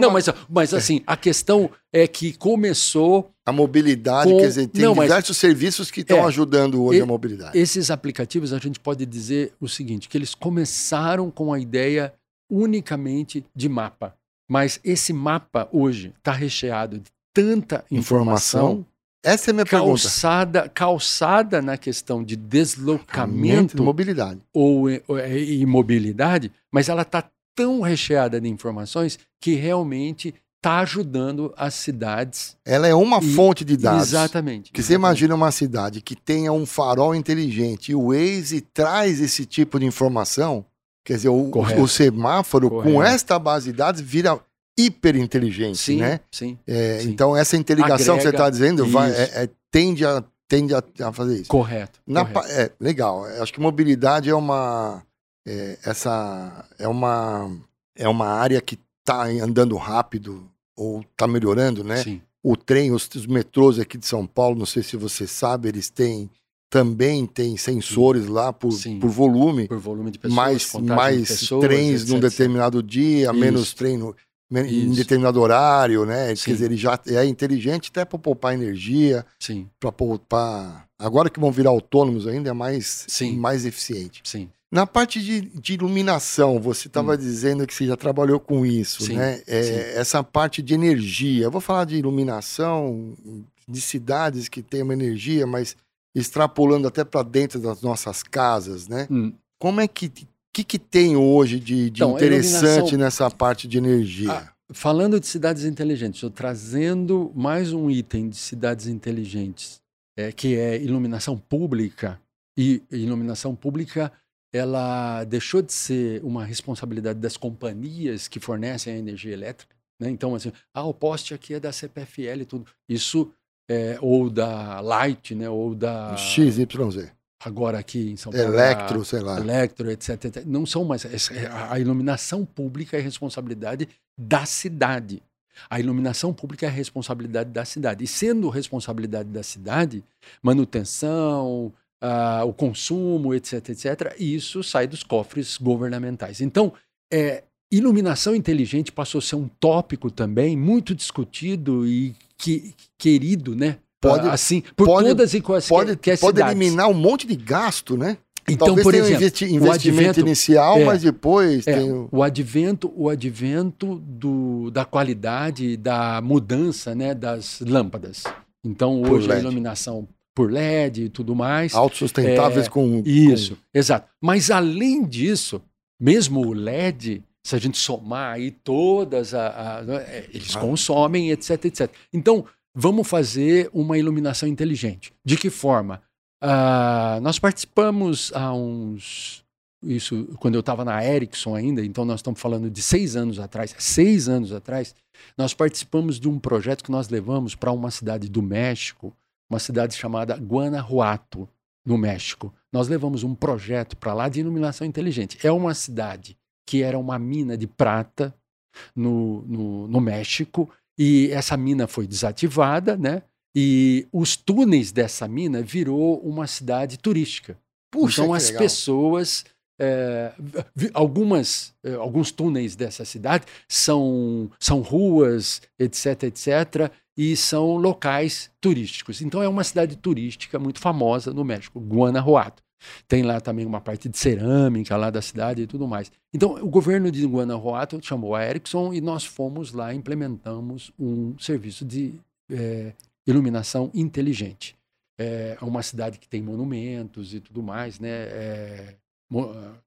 Não, uma... mas, mas assim, a questão é que começou. A mobilidade, com... quer dizer, tem Não, diversos mas... serviços que estão é, ajudando hoje e, a mobilidade. Esses aplicativos, a gente pode dizer o seguinte: que eles começaram com a ideia unicamente de mapa. Mas esse mapa hoje está recheado de tanta informação, informação essa é a minha calçada, pergunta. Calçada na questão de deslocamento. mobilidade. Ou, ou e mobilidade, mas ela está tão recheada de informações que realmente está ajudando as cidades. Ela é uma e, fonte de dados. Exatamente. Que exatamente. você imagina uma cidade que tenha um farol inteligente e o Waze traz esse tipo de informação. Quer dizer, o, o semáforo Correto. com esta base de dados vira hiperinteligente, sim, né? Sim, é, sim. Então, essa interligação Agrega, que você está dizendo vai, é, é, tende, a, tende a, a, fazer isso. Correto. Na, correto. É, legal. Acho que mobilidade é uma. É, essa é uma, é uma área que está andando rápido ou está melhorando, né? Sim. O trem, os, os metrôs aqui de São Paulo, não sei se você sabe, eles têm também tem sensores Sim. lá por, por volume. Por volume de pessoas. Mais, mais pessoas, trens etc, num determinado dia, Isso. menos trem no, em determinado horário, né? Sim. Quer dizer, ele já é inteligente até para poupar energia, para poupar. Agora que vão virar autônomos ainda é mais, Sim. mais eficiente. Sim. Na parte de, de iluminação, você estava hum. dizendo que você já trabalhou com isso, Sim. né? É, essa parte de energia. Eu vou falar de iluminação de cidades que têm uma energia, mas extrapolando até para dentro das nossas casas, né? Hum. Como é que que, que tem hoje de, de então, interessante nessa parte de energia? Ah, falando de cidades inteligentes, estou trazendo mais um item de cidades inteligentes, é, que é iluminação pública. E iluminação pública ela deixou de ser uma responsabilidade das companhias que fornecem a energia elétrica. Né? Então, assim, ah, o poste aqui é da CPFL e tudo. Isso, é, ou da Light, né? ou da... XYZ agora aqui em São Paulo. Electro, sei lá. Electro, etc, etc. Não são mais. A iluminação pública é responsabilidade da cidade. A iluminação pública é responsabilidade da cidade. E sendo responsabilidade da cidade, manutenção, uh, o consumo, etc, etc, isso sai dos cofres governamentais. Então, é, iluminação inteligente passou a ser um tópico também muito discutido e que, querido, né? Pode, assim, por pode, todas e quais pode, que, pode eliminar um monte de gasto, né? Então, Talvez por exemplo, um investi investimento advento, inicial, é, mas depois é, tem o... o advento, o advento do, da qualidade, da mudança, né, das lâmpadas. Então hoje a iluminação por LED e tudo mais, autossustentáveis é, com isso, com... exato. Mas além disso, mesmo o LED, se a gente somar aí todas a, a é, eles ah. consomem, etc, etc. Então vamos fazer uma iluminação inteligente. De que forma? Uh, nós participamos há uns. Isso quando eu estava na Ericsson ainda, então nós estamos falando de seis anos atrás. Seis anos atrás, nós participamos de um projeto que nós levamos para uma cidade do México, uma cidade chamada Guanajuato, no México. Nós levamos um projeto para lá de iluminação inteligente. É uma cidade que era uma mina de prata no, no, no México e essa mina foi desativada, né? E os túneis dessa mina virou uma cidade turística. Puxa, então as legal. pessoas é, algumas, é, alguns túneis dessa cidade são, são ruas, etc, etc, e são locais turísticos. Então é uma cidade turística muito famosa no México, Guanajuato. Tem lá também uma parte de cerâmica lá da cidade e tudo mais. Então, o governo de Guanajuato chamou a Ericsson e nós fomos lá implementamos um serviço de é, iluminação inteligente. É uma cidade que tem monumentos e tudo mais, né? É,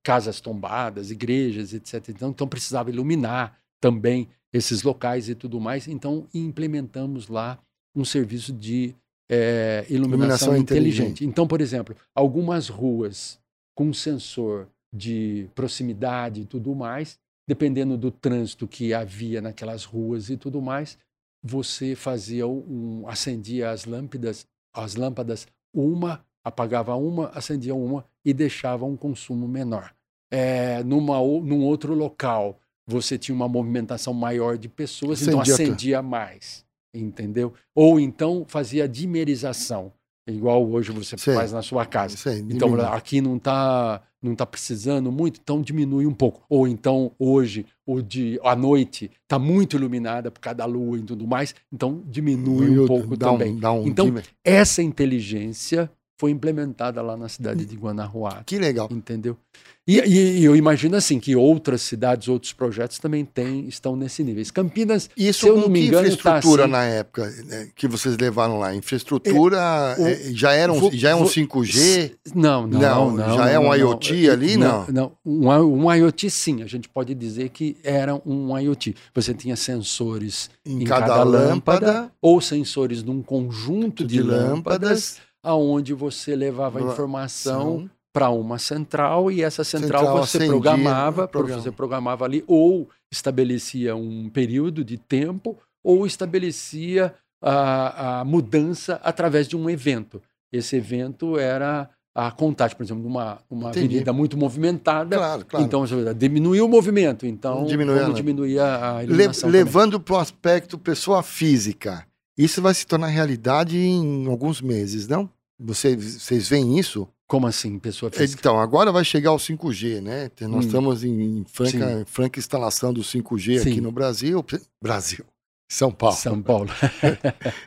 casas tombadas, igrejas, etc. Então, então, precisava iluminar também esses locais e tudo mais. Então, implementamos lá um serviço de é, iluminação, iluminação inteligente. inteligente. Então, por exemplo, algumas ruas com sensor de proximidade e tudo mais, dependendo do trânsito que havia naquelas ruas e tudo mais, você fazia um, acendia as lâmpadas, as lâmpadas uma, apagava uma, acendia uma e deixava um consumo menor. É, numa, num outro local, você tinha uma movimentação maior de pessoas, acendia então acendia mais, entendeu? Ou então fazia dimerização, igual hoje você Sim. faz na sua casa. Sim, então aqui não está não tá precisando muito, então diminui um pouco. Ou então hoje, o de a noite está muito iluminada por causa da lua e tudo mais, então diminui um pouco também. Um, um então essa inteligência foi implementada lá na cidade de Guanajuato. Que legal. Entendeu? E, e, e, eu imagino assim que outras cidades, outros projetos também têm, estão nesse nível. Campinas, Isso se eu não me engano, tá infraestrutura tá assim, na época né, que vocês levaram lá? Infraestrutura é, o, já era um, já é um 5G? Não, não, não, não já não, é um IoT ali, não? Não, um, um, IoT sim. A gente pode dizer que era um IoT. Você tinha sensores em, em cada, cada lâmpada, lâmpada, ou sensores num conjunto de, de lâmpadas aonde você levava a informação para uma central e essa central, central você programava, você programava ali ou estabelecia um período de tempo ou estabelecia a, a mudança através de um evento. Esse evento era a contagem, por exemplo, de uma, uma avenida muito movimentada. Claro, claro. Então, diminuiu o movimento. Então, Diminuía, como diminuía a iluminação Le, Levando para o aspecto pessoa física, isso vai se tornar realidade em alguns meses, não? Vocês, vocês veem isso? Como assim, pessoa física? Então, agora vai chegar o 5G, né? Nós hum. estamos em franca, franca instalação do 5G Sim. aqui no Brasil. Brasil. São Paulo. São Paulo.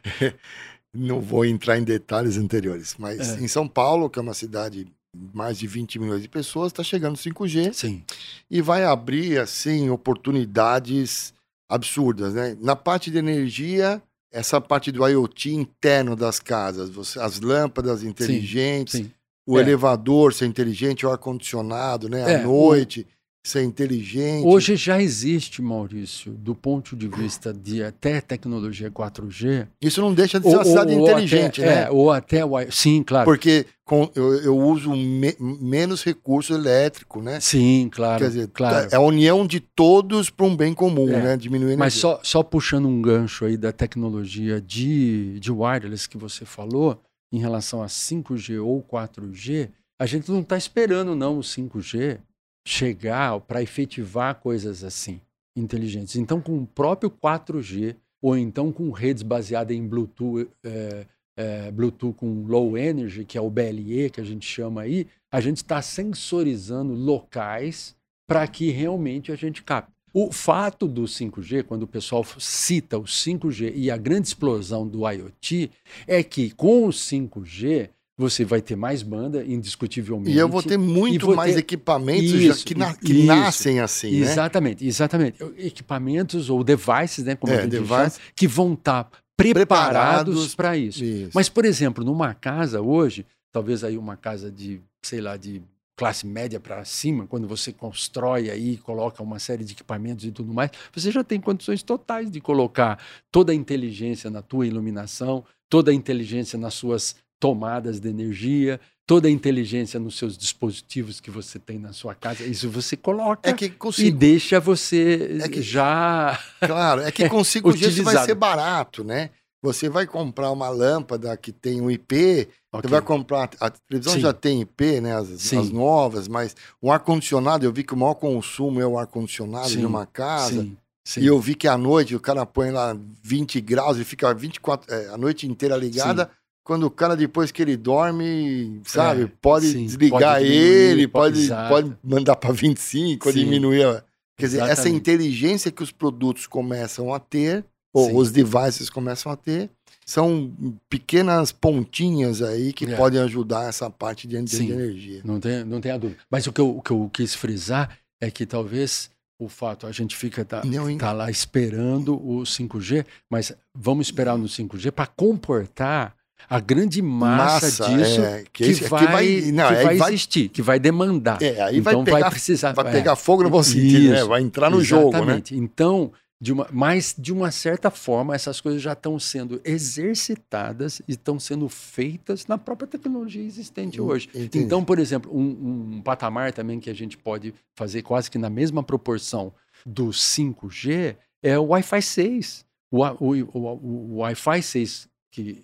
*laughs* Não vou entrar em detalhes anteriores, mas é. em São Paulo, que é uma cidade mais de 20 milhões de pessoas, está chegando 5G. Sim. E vai abrir, assim, oportunidades absurdas, né? Na parte de energia, essa parte do IoT interno das casas, você, as lâmpadas inteligentes, sim, sim. o é. elevador ser inteligente, o ar-condicionado, né? É, à noite. O ser inteligente. Hoje já existe, Maurício, do ponto de vista de até tecnologia 4G. Isso não deixa de ser ou, uma cidade ou inteligente, até, né? É, ou até o. Sim, claro. Porque com, eu, eu uso me, menos recurso elétrico, né? Sim, claro. Quer dizer, claro. é a união de todos para um bem comum, é. né? Diminuir Mas só, só puxando um gancho aí da tecnologia de, de wireless que você falou, em relação a 5G ou 4G, a gente não está esperando não o 5G chegar para efetivar coisas assim inteligentes. Então, com o próprio 4G ou então com redes baseadas em Bluetooth, é, é, Bluetooth com low energy, que é o BLE que a gente chama aí, a gente está sensorizando locais para que realmente a gente capte. O fato do 5G, quando o pessoal cita o 5G e a grande explosão do IoT, é que com o 5G você vai ter mais banda, indiscutivelmente. E eu vou ter muito mais ter... equipamentos isso, que, na... que nascem assim, né? Exatamente, exatamente. Equipamentos ou devices, né, como é, a gente device... chama, que vão estar tá preparados para isso. isso. Mas, por exemplo, numa casa hoje, talvez aí uma casa de, sei lá, de classe média para cima, quando você constrói aí, coloca uma série de equipamentos e tudo mais, você já tem condições totais de colocar toda a inteligência na tua iluminação, toda a inteligência nas suas tomadas de energia, toda a inteligência nos seus dispositivos que você tem na sua casa, isso você coloca é que consigo, e deixa você é que, já. *laughs* Claro, é que *laughs* consigo isso vai ser barato, né? Você vai comprar uma lâmpada que tem um IP, okay. você vai comprar. A televisão Sim. já tem IP, né? As, as novas, mas o ar-condicionado, eu vi que o maior consumo é o ar-condicionado de uma casa. Sim. Sim. E eu vi que à noite o cara põe lá 20 graus e fica 24, é, a noite inteira ligada. Sim quando o cara, depois que ele dorme, sabe, é, pode sim, desligar pode ele, pode, pode mandar para 25, sim, diminuir. A... Quer dizer, essa inteligência que os produtos começam a ter, ou sim. os devices começam a ter, são pequenas pontinhas aí que é. podem ajudar essa parte de, de energia. Não tem, não tem a dúvida. Mas o que, eu, o que eu quis frisar é que talvez o fato, a gente fica tá, tá lá esperando o 5G, mas vamos esperar no 5G para comportar a grande massa, massa disso é, que, que, vai, que vai, não, que vai, vai existir, que vai demandar. É, aí então vai, pegar, vai precisar. Vai pegar fogo no bom sentido, né? vai entrar no exatamente. jogo. Né? Então, de uma, mas de uma certa forma, essas coisas já estão sendo exercitadas e estão sendo feitas na própria tecnologia existente hum, hoje. Entendi. Então, por exemplo, um, um patamar também que a gente pode fazer quase que na mesma proporção do 5G é o Wi-Fi 6. O, o, o, o Wi-Fi 6 que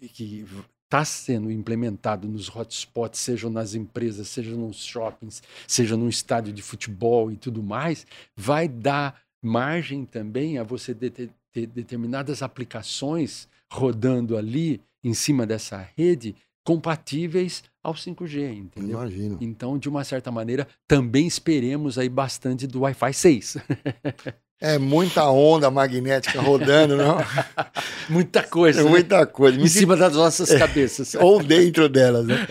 está sendo implementado nos hotspots, seja nas empresas, seja nos shoppings, seja num estádio de futebol e tudo mais, vai dar margem também a você ter determinadas aplicações rodando ali em cima dessa rede compatíveis ao 5G, entendeu? Imagino. Então, de uma certa maneira, também esperemos aí bastante do Wi-Fi 6. *laughs* É muita onda magnética rodando, não? *laughs* muita coisa. É né? muita coisa. Me em diga... cima das nossas cabeças. *laughs* Ou dentro delas, né?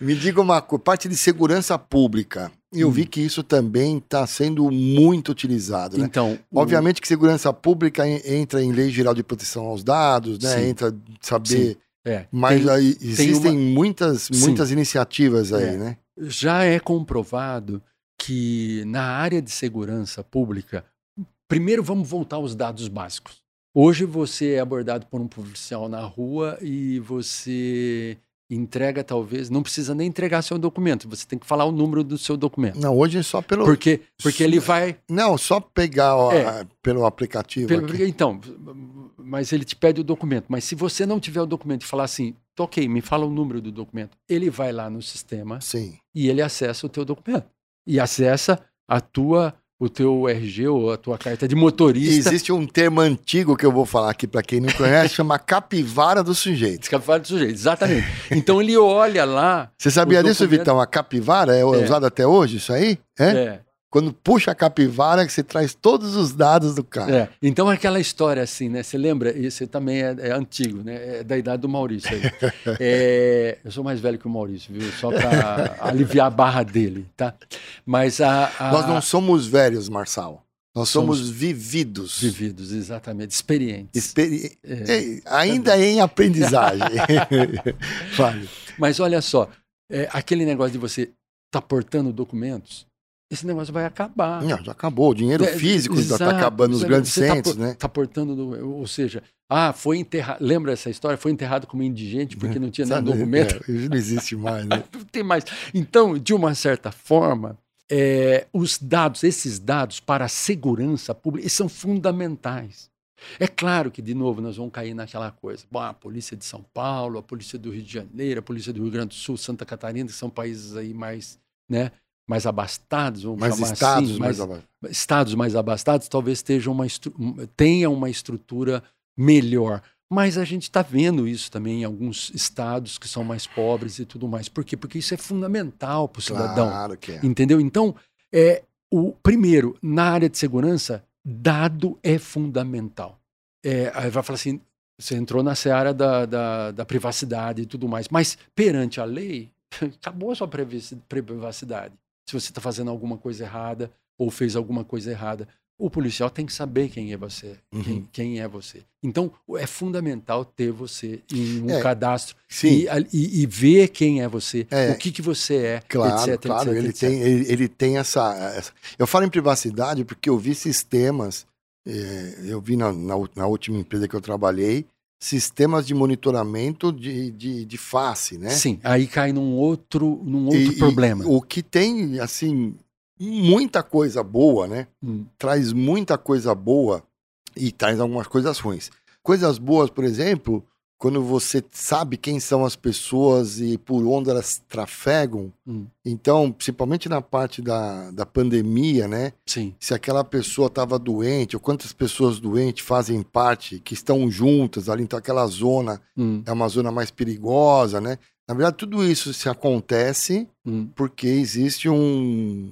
Me diga uma coisa, parte de segurança pública. Eu hum. vi que isso também está sendo muito utilizado. Né? Então, obviamente o... que segurança pública entra em lei geral de proteção aos dados, né? Sim. Entra saber. Sim. É. Mas tem, aí existem uma... muitas, muitas Sim. iniciativas aí, é. né? Já é comprovado que na área de segurança pública Primeiro, vamos voltar aos dados básicos. Hoje você é abordado por um policial na rua e você entrega talvez, não precisa nem entregar seu documento, você tem que falar o número do seu documento. Não, hoje é só pelo Porque porque ele vai Não, só pegar ó, é, pelo aplicativo pelo, Então, mas ele te pede o documento, mas se você não tiver o documento e falar assim, OK, me fala o número do documento, ele vai lá no sistema Sim. e ele acessa o teu documento e acessa a tua o teu RG ou a tua carta de motorista. Existe um termo antigo que eu vou falar aqui para quem não conhece, chama capivara do sujeito. *laughs* Capivara do sujeito, exatamente. Então ele olha lá. Você sabia disso. Vitão? A capivara é, é usada até hoje, isso aí? É. é. Quando puxa a capivara, que você traz todos os dados do cara. É. Então aquela história assim, né? Você lembra? Isso também é, é antigo, né? É da idade do Maurício aí. *laughs* é, eu sou mais velho que o Maurício, viu? Só para *laughs* aliviar a barra dele, tá? Mas a, a... Nós não somos velhos, Marçal. Nós somos, somos, vividos. Vividos, exatamente. Experientes. Experi... É, ainda é em aprendizagem. *laughs* vale. Mas olha só, é, aquele negócio de você estar tá portando documentos, esse negócio vai acabar. Não, já acabou. O dinheiro é, físico está acabando nos grandes tá centros, tá, né? Está portando, ou seja, ah, foi enterrado. Lembra essa história? Foi enterrado como indigente porque não tinha *laughs* nenhum documento. É, não existe mais, né? *laughs* não tem mais. Então, de uma certa forma, é, os dados, esses dados para a segurança pública, são fundamentais. É claro que, de novo, nós vamos cair naquela coisa. Bom, a polícia de São Paulo, a polícia do Rio de Janeiro, a polícia do Rio Grande do Sul, Santa Catarina, que são países aí mais, né, mais abastados, vamos mais chamar estados assim, mais, mais estados mais abastados, talvez uma, tenha uma estrutura melhor. Mas a gente está vendo isso também em alguns estados que são mais pobres e tudo mais. Por quê? Porque isso é fundamental para o cidadão. Claro que é. Entendeu? Então, é, o primeiro, na área de segurança, dado é fundamental. É, aí vai falar assim, você entrou na seara da, da, da privacidade e tudo mais, mas perante a lei, *laughs* acabou a sua privacidade se você está fazendo alguma coisa errada ou fez alguma coisa errada. O policial tem que saber quem é você, uhum. quem, quem, é você. Então, é fundamental ter você em um é, cadastro e, e, e, ver quem é você, é, o que, que você é, claro, etc, Claro, etc, ele, etc. Tem, ele, ele, tem essa, essa, Eu falo em privacidade porque eu vi sistemas, é, eu vi na, na, na última empresa que eu trabalhei, sistemas de monitoramento de, de, de, face, né? Sim, aí cai num outro, num outro e, problema. E o que tem, assim, muita coisa boa, né? Hum. Traz muita coisa boa e traz algumas coisas ruins. Coisas boas, por exemplo, quando você sabe quem são as pessoas e por onde elas trafegam. Hum. Então, principalmente na parte da, da pandemia, né? Sim. Se aquela pessoa estava doente, ou quantas pessoas doentes fazem parte, que estão juntas ali, então aquela zona hum. é uma zona mais perigosa, né? Na verdade, tudo isso se acontece hum. porque existe um,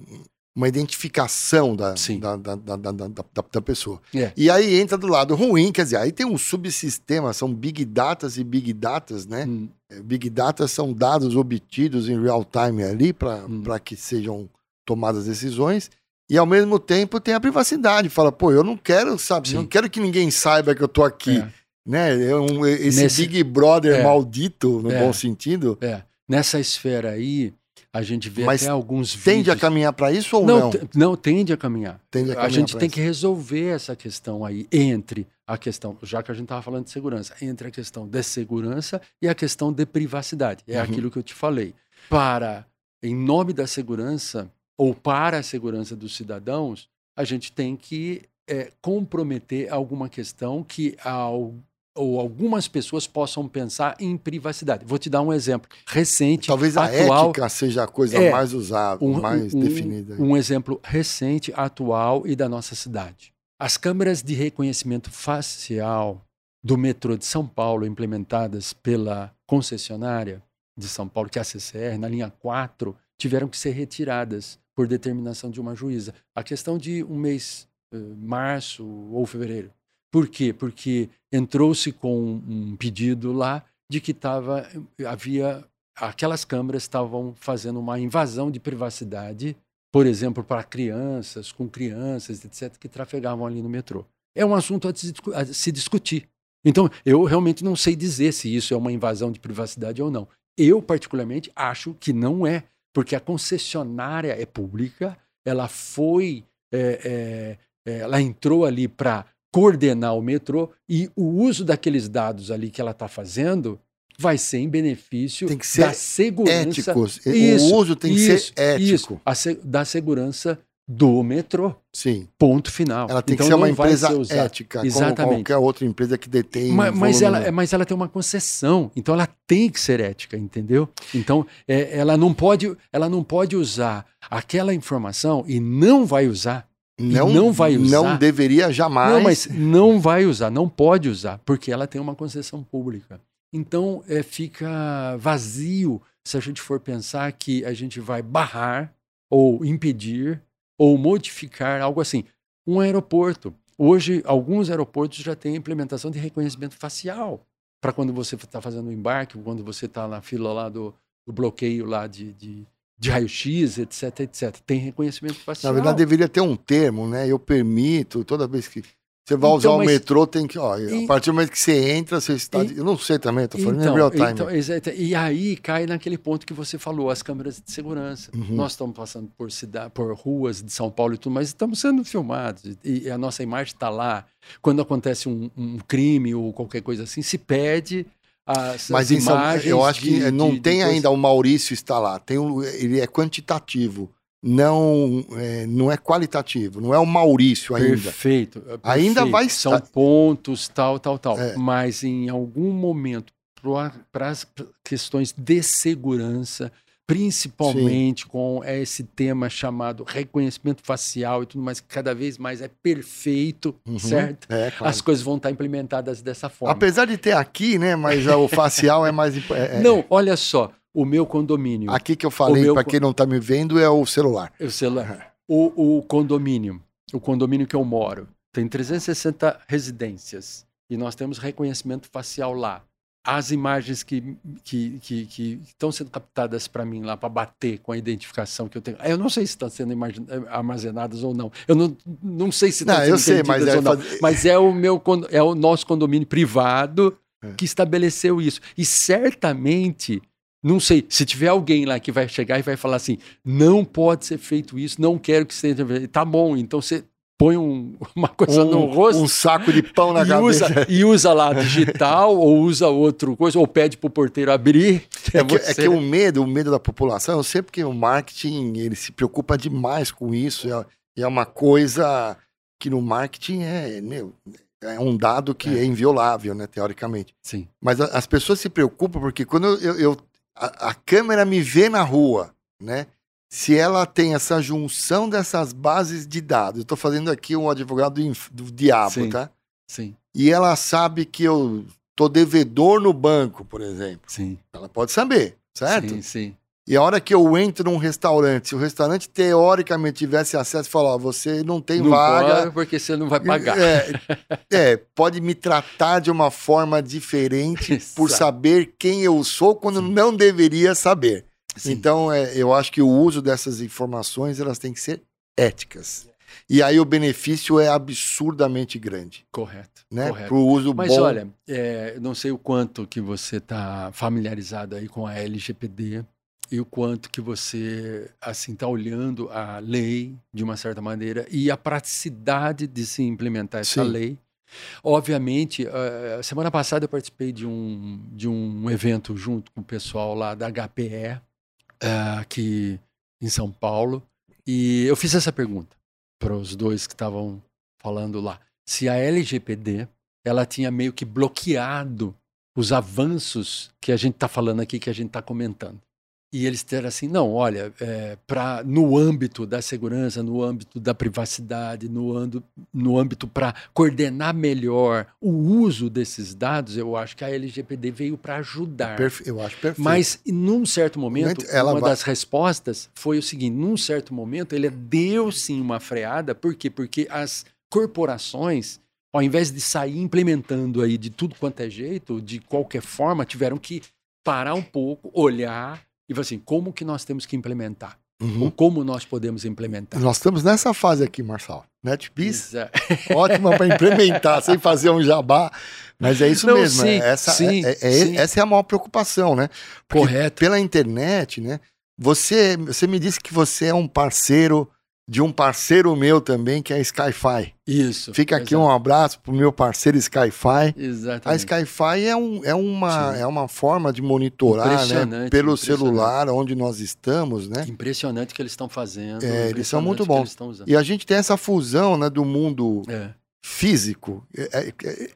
uma identificação da, da, da, da, pessoa. Yeah. E aí entra do lado ruim, quer dizer, aí tem um subsistema, são big datas e big datas, né? Hum. É, big data são dados obtidos em real time ali para hum. que sejam tomadas decisões. E ao mesmo tempo tem a privacidade. Fala, pô, eu não quero, sabe, não quero que ninguém saiba que eu tô aqui. É. Né? É esse. Big Brother é. maldito, no é. bom sentido. É. Nessa esfera aí, a gente vê Mas até alguns vídeos. Tende a caminhar para isso ou não? Não, não tende a caminhar. Tende a, caminhar a gente tem isso. que resolver essa questão aí entre a questão, já que a gente estava falando de segurança, entre a questão de segurança e a questão de privacidade. É uhum. aquilo que eu te falei. Para, em nome da segurança ou para a segurança dos cidadãos, a gente tem que é, comprometer alguma questão que ao, ou algumas pessoas possam pensar em privacidade. Vou te dar um exemplo recente. Talvez a atual, ética seja a coisa é, mais usada, um, mais um, definida. Um exemplo recente, atual e da nossa cidade. As câmeras de reconhecimento facial do metrô de São Paulo, implementadas pela concessionária de São Paulo, que é a CCR, na linha 4, tiveram que ser retiradas por determinação de uma juíza. A questão de um mês, eh, março ou fevereiro. Por quê? Porque entrou-se com um pedido lá de que tava, havia aquelas câmeras estavam fazendo uma invasão de privacidade, por exemplo, para crianças, com crianças, etc., que trafegavam ali no metrô. É um assunto a se discutir. Então, eu realmente não sei dizer se isso é uma invasão de privacidade ou não. Eu, particularmente, acho que não é porque a concessionária é pública, ela foi, é, é, ela entrou ali para coordenar o metrô e o uso daqueles dados ali que ela está fazendo vai ser em benefício tem que ser da segurança. Éticos. Isso, o uso tem que ser ético. Isso, da segurança do metrô. Sim. Ponto final. Ela tem então, que ser uma empresa ser ética, Exatamente. como qualquer outra empresa que detém. Mas, mas ela, mas ela tem uma concessão, então ela tem que ser ética, entendeu? Então é, ela não pode, ela não pode usar aquela informação e não vai usar. Não, não vai usar. Não deveria jamais. Não, mas não vai usar, não pode usar, porque ela tem uma concessão pública. Então é, fica vazio se a gente for pensar que a gente vai barrar ou impedir ou modificar algo assim. Um aeroporto. Hoje, alguns aeroportos já têm implementação de reconhecimento facial para quando você está fazendo o embarque, quando você está na fila lá do, do bloqueio lá de, de, de raio-x, etc, etc. Tem reconhecimento facial. Na verdade, deveria ter um termo, né? Eu permito, toda vez que você vai então, usar mas, o metrô, tem que. Ó, e, a partir do momento que você entra, você está. E, eu não sei também, estou falando então, em real time. Então, exato, e aí cai naquele ponto que você falou, as câmeras de segurança. Uhum. Nós estamos passando por, cidade, por ruas de São Paulo e tudo, mas estamos sendo filmados. E, a nossa imagem está lá. Quando acontece um, um, crime ou qualquer coisa assim, se pede. As, mas as imagens. eu acho que de, não de, tem de ainda coisa... o Maurício está lá. Tem um, ele é quantitativo não é, não é qualitativo, não é o Maurício ainda. Perfeito. perfeito. Ainda vai São pontos, tal, tal, tal. É. Mas em algum momento, para as questões de segurança, principalmente Sim. com esse tema chamado reconhecimento facial e tudo mais, que cada vez mais é perfeito, uhum. certo? É, claro. As coisas vão estar implementadas dessa forma. Apesar de ter aqui, né? Mas o facial é mais. É, é, não, olha só o meu condomínio. Aqui que eu falei, meu... para quem não está me vendo, é o celular. É o celular. O, o condomínio, o condomínio que eu moro, tem 360 residências e nós temos reconhecimento facial lá. As imagens que, que, que, que estão sendo captadas para mim lá, para bater com a identificação que eu tenho. Eu não sei se estão sendo armazenadas ou não. Eu não, não sei se estão sendo eu sei, mas é, não. Mas é o, meu, é o nosso condomínio privado é. que estabeleceu isso. E certamente não sei, se tiver alguém lá que vai chegar e vai falar assim, não pode ser feito isso, não quero que seja. Tá bom, então você põe um, *laughs* uma coisa um, no rosto. Um saco de pão na e cabeça. Usa, *laughs* e usa lá digital, ou usa outra coisa, ou pede para o porteiro abrir. É, é, que, é, que, o medo, o medo da população, eu sei porque o marketing ele se preocupa demais com isso. É, é uma coisa que no marketing é, meu, é um dado que é. é inviolável, né, teoricamente. Sim. Mas a, as pessoas se preocupam porque quando eu, eu, eu a, a câmera me vê na rua, né? Se ela tem essa junção dessas bases de dados, eu estou fazendo aqui um advogado do, do diabo, sim, tá? Sim. E ela sabe que eu tô devedor no banco, por exemplo. Sim. Ela pode saber, certo? Sim, sim. E a hora que eu entro num restaurante, se o restaurante teoricamente tivesse acesso e falar, ó, você não tem não vaga. Porque você não vai pagar. É, *laughs* é, pode me tratar de uma forma diferente por saber quem eu sou quando não deveria saber. Sim. Então, é, eu acho que o uso dessas informações elas têm que ser éticas. E aí o benefício é absurdamente grande. Correto. Né? Para o uso Mas bom. olha, é, não sei o quanto que você está familiarizado aí com a LGPD, e o quanto que você assim está olhando a lei de uma certa maneira e a praticidade de se implementar essa Sim. lei. Obviamente, uh, semana passada eu participei de um, de um evento junto com o pessoal lá da HPE, eh, aqui em São Paulo, e eu fiz essa pergunta para os dois que estavam falando lá, se a LGPD ela tinha meio que bloqueado os avanços que a gente está falando aqui, que a gente está comentando. E eles disseram assim: não, olha, é, pra, no âmbito da segurança, no âmbito da privacidade, no, ando, no âmbito para coordenar melhor o uso desses dados, eu acho que a LGPD veio para ajudar. Perfe eu acho perfeito. Mas, num certo momento, uma vai... das respostas foi o seguinte: num certo momento, ele deu sim uma freada, por quê? Porque as corporações ao invés de sair implementando aí de tudo quanto é jeito, de qualquer forma, tiveram que parar um pouco, olhar e assim, como que nós temos que implementar? Uhum. Ou como nós podemos implementar? Nós estamos nessa fase aqui, Marçal. NetBees, *laughs* ótima para implementar, sem fazer um jabá. Mas é isso Não, mesmo. Sim, essa, sim, é, é, sim. essa é a maior preocupação, né? Porque Correto. Pela internet, né? Você, você me disse que você é um parceiro de um parceiro meu também, que é a Skyfi. Isso. Fica aqui exatamente. um abraço pro meu parceiro Skyfi. Exatamente. A Skyfi é, um, é, uma, é uma forma de monitorar né, pelo celular onde nós estamos, né? Impressionante que eles estão fazendo. É, eles são muito bons. E a gente tem essa fusão né, do mundo é. físico. É, é, é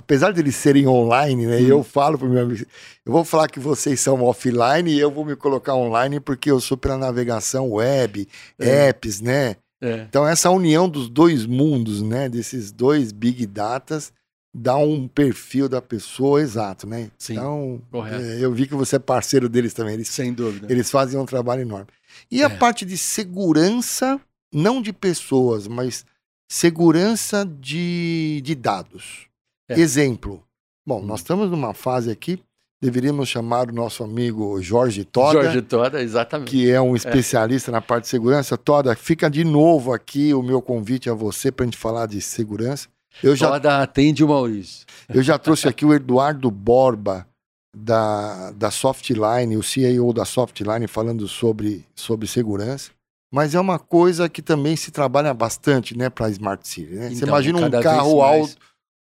apesar de eles serem online, né? Hum. Eu falo para meu amigo, eu vou falar que vocês são offline e eu vou me colocar online porque eu sou pela navegação web, é. apps, né? É. Então essa união dos dois mundos, né? Desses dois big datas dá um perfil da pessoa exato, né? Sim, então é, eu vi que você é parceiro deles também. Eles, Sem dúvida. Eles fazem um trabalho enorme. E a é. parte de segurança, não de pessoas, mas segurança de, de dados. É. Exemplo. Bom, nós hum. estamos numa fase aqui, deveríamos chamar o nosso amigo Jorge Toda. Jorge Toda, exatamente. Que é um é. especialista é. na parte de segurança. Toda, fica de novo aqui o meu convite a você para a gente falar de segurança. Eu já, Toda atende o Maurício. Eu já trouxe aqui o Eduardo Borba, da, da Softline, o CEO da Softline, falando sobre, sobre segurança. Mas é uma coisa que também se trabalha bastante né, para a Smart City. Né? Então, Você imagina um carro alto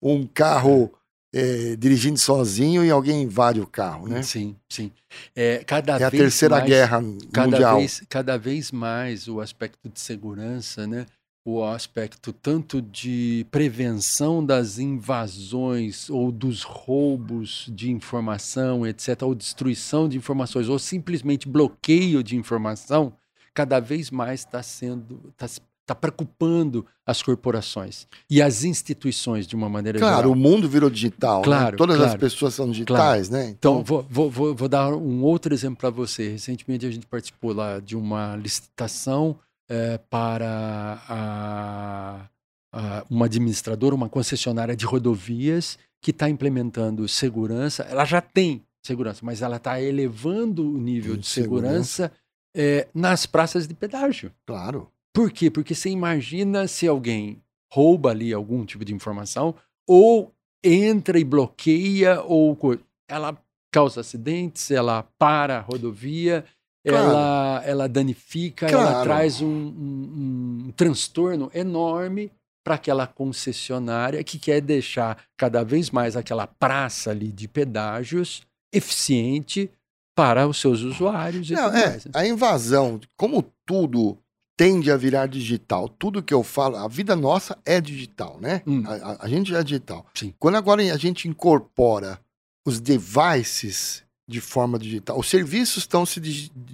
um carro é, dirigindo sozinho e alguém invade o carro, né? Sim, sim. É, cada é a terceira mais, guerra cada mundial. Vez, cada vez mais o aspecto de segurança, né? o aspecto tanto de prevenção das invasões ou dos roubos de informação, etc., ou destruição de informações, ou simplesmente bloqueio de informação, cada vez mais está sendo, está está preocupando as corporações e as instituições de uma maneira claro, geral. Claro, o mundo virou digital. Né? Claro, né? Todas claro, as pessoas são digitais, claro. né? Então, então vou, vou, vou, dar um outro exemplo para você. Recentemente a gente participou lá de uma licitação é, para a, a, uma administradora, uma concessionária de rodovias que está implementando segurança. Ela já tem segurança, mas ela está elevando o nível de, segurança, segurança é, nas praças de pedágio. Claro. Por quê? Porque você imagina se alguém rouba ali algum tipo de informação ou entra e bloqueia ou ela causa acidentes, ela para a rodovia, claro. ela, ela danifica, claro. ela traz um, um, um transtorno enorme para aquela concessionária que quer deixar cada vez mais aquela praça ali de pedágios eficiente para os seus usuários. Não, é, mais, né? A invasão, como tudo tende a virar digital. Tudo que eu falo, a vida nossa é digital, né? Hum. A, a, gente é digital. Sim. Quando agora a gente incorpora os devices de forma digital, os serviços estão se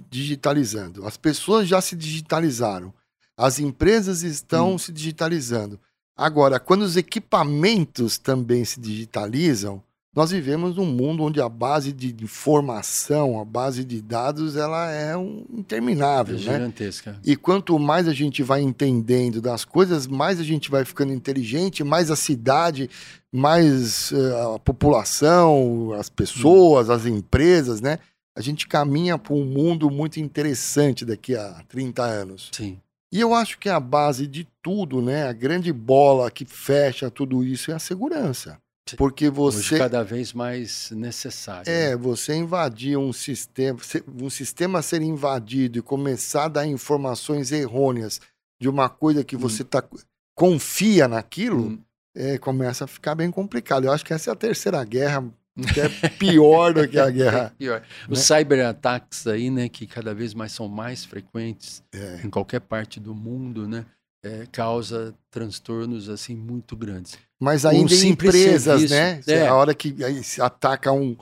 digitalizando, as pessoas já se digitalizaram, as empresas estão hum. se digitalizando. Agora, quando os equipamentos também se digitalizam, nós vivemos num mundo onde a base de informação, a base de dados, ela é um interminável, é né? Gigantesca. E quanto mais a gente vai entendendo das coisas, mais a gente vai ficando inteligente, mais a cidade, mais uh, a população, as pessoas, as empresas, né? A gente caminha para um mundo muito interessante daqui a 30 anos. Sim. E eu acho que a base de tudo, né, a grande bola que fecha tudo isso é a segurança. Porque você. Hoje cada vez mais necessário. É, né? você invadir um sistema, um sistema ser invadido e começar a dar informações errôneas de uma coisa que você hum. tá, confia naquilo, hum. é, começa a ficar bem complicado. Eu acho que essa é a terceira guerra, que é pior do que a *laughs* guerra. É pior. Né? Os cyberataques aí, né, que cada vez mais são mais frequentes é. em qualquer parte do mundo, né? É, causa transtornos assim muito grandes. Mas ainda Um em empresas, serviço, né? é. A hora que ataca um,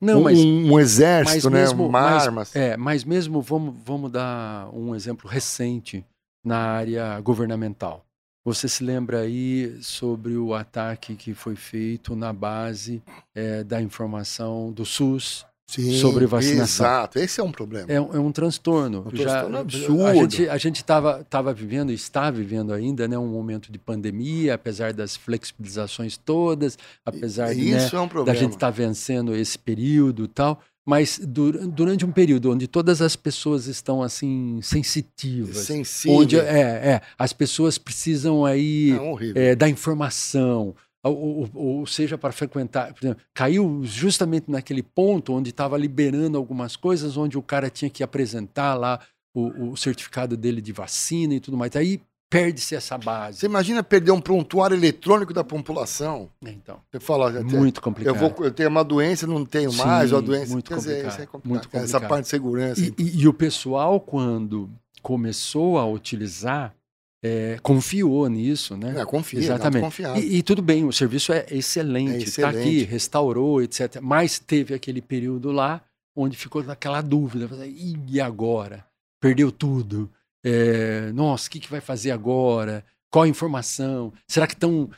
Não, um, mas um exército, né? mesmo- Uma mas- armas. É, mas mesmo vamos, vamos dar um exemplo recente na área governamental. Você se lembra aí sobre o ataque que foi feito na base eh, da informação do SUS? Sim, sobre vacinação. Exato, esse é um problema. É, um- é um transtorno. Um Já- transtorno absurdo. A gente a gente estava tava vivendo, e está vivendo ainda, né, um momento de pandemia, apesar das flexibilizações todas, apesar de, né, Isso é um da gente estar vencendo esse período e tal, mas dur- durante um período onde todas as pessoas estão assim sensitivas, Sensível. onde é, é, as pessoas precisam aí É é, da informação, ou, ou- seja, para frequentar, exemplo, caiu justamente naquele ponto onde estava liberando algumas coisas, onde o cara tinha que apresentar lá o, o certificado dele de vacina e tudo mais. Aí perde-se essa base. Você imagina perder um prontuário eletrônico da população? Então, Você fala, muito eu, complicado. vou, eu tenho uma doença, não tenho Sim, mais, ou a doença. muito dizer, complicado, isso é complicado. muito Essa complicado. parte de segurança. E, e- e o pessoal, quando começou a utilizar, é, confiou nisso, né? É, confia, Exatamente. E, e tudo bem, o serviço é excelente, É está aqui, excelente. restaurou, etc. Mas teve aquele período lá onde ficou naquela dúvida: "Ih, e agora? Perdeu tudo. É, nossa, o que, que vai fazer agora? Qual a informação? Será que estão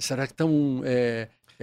será que estão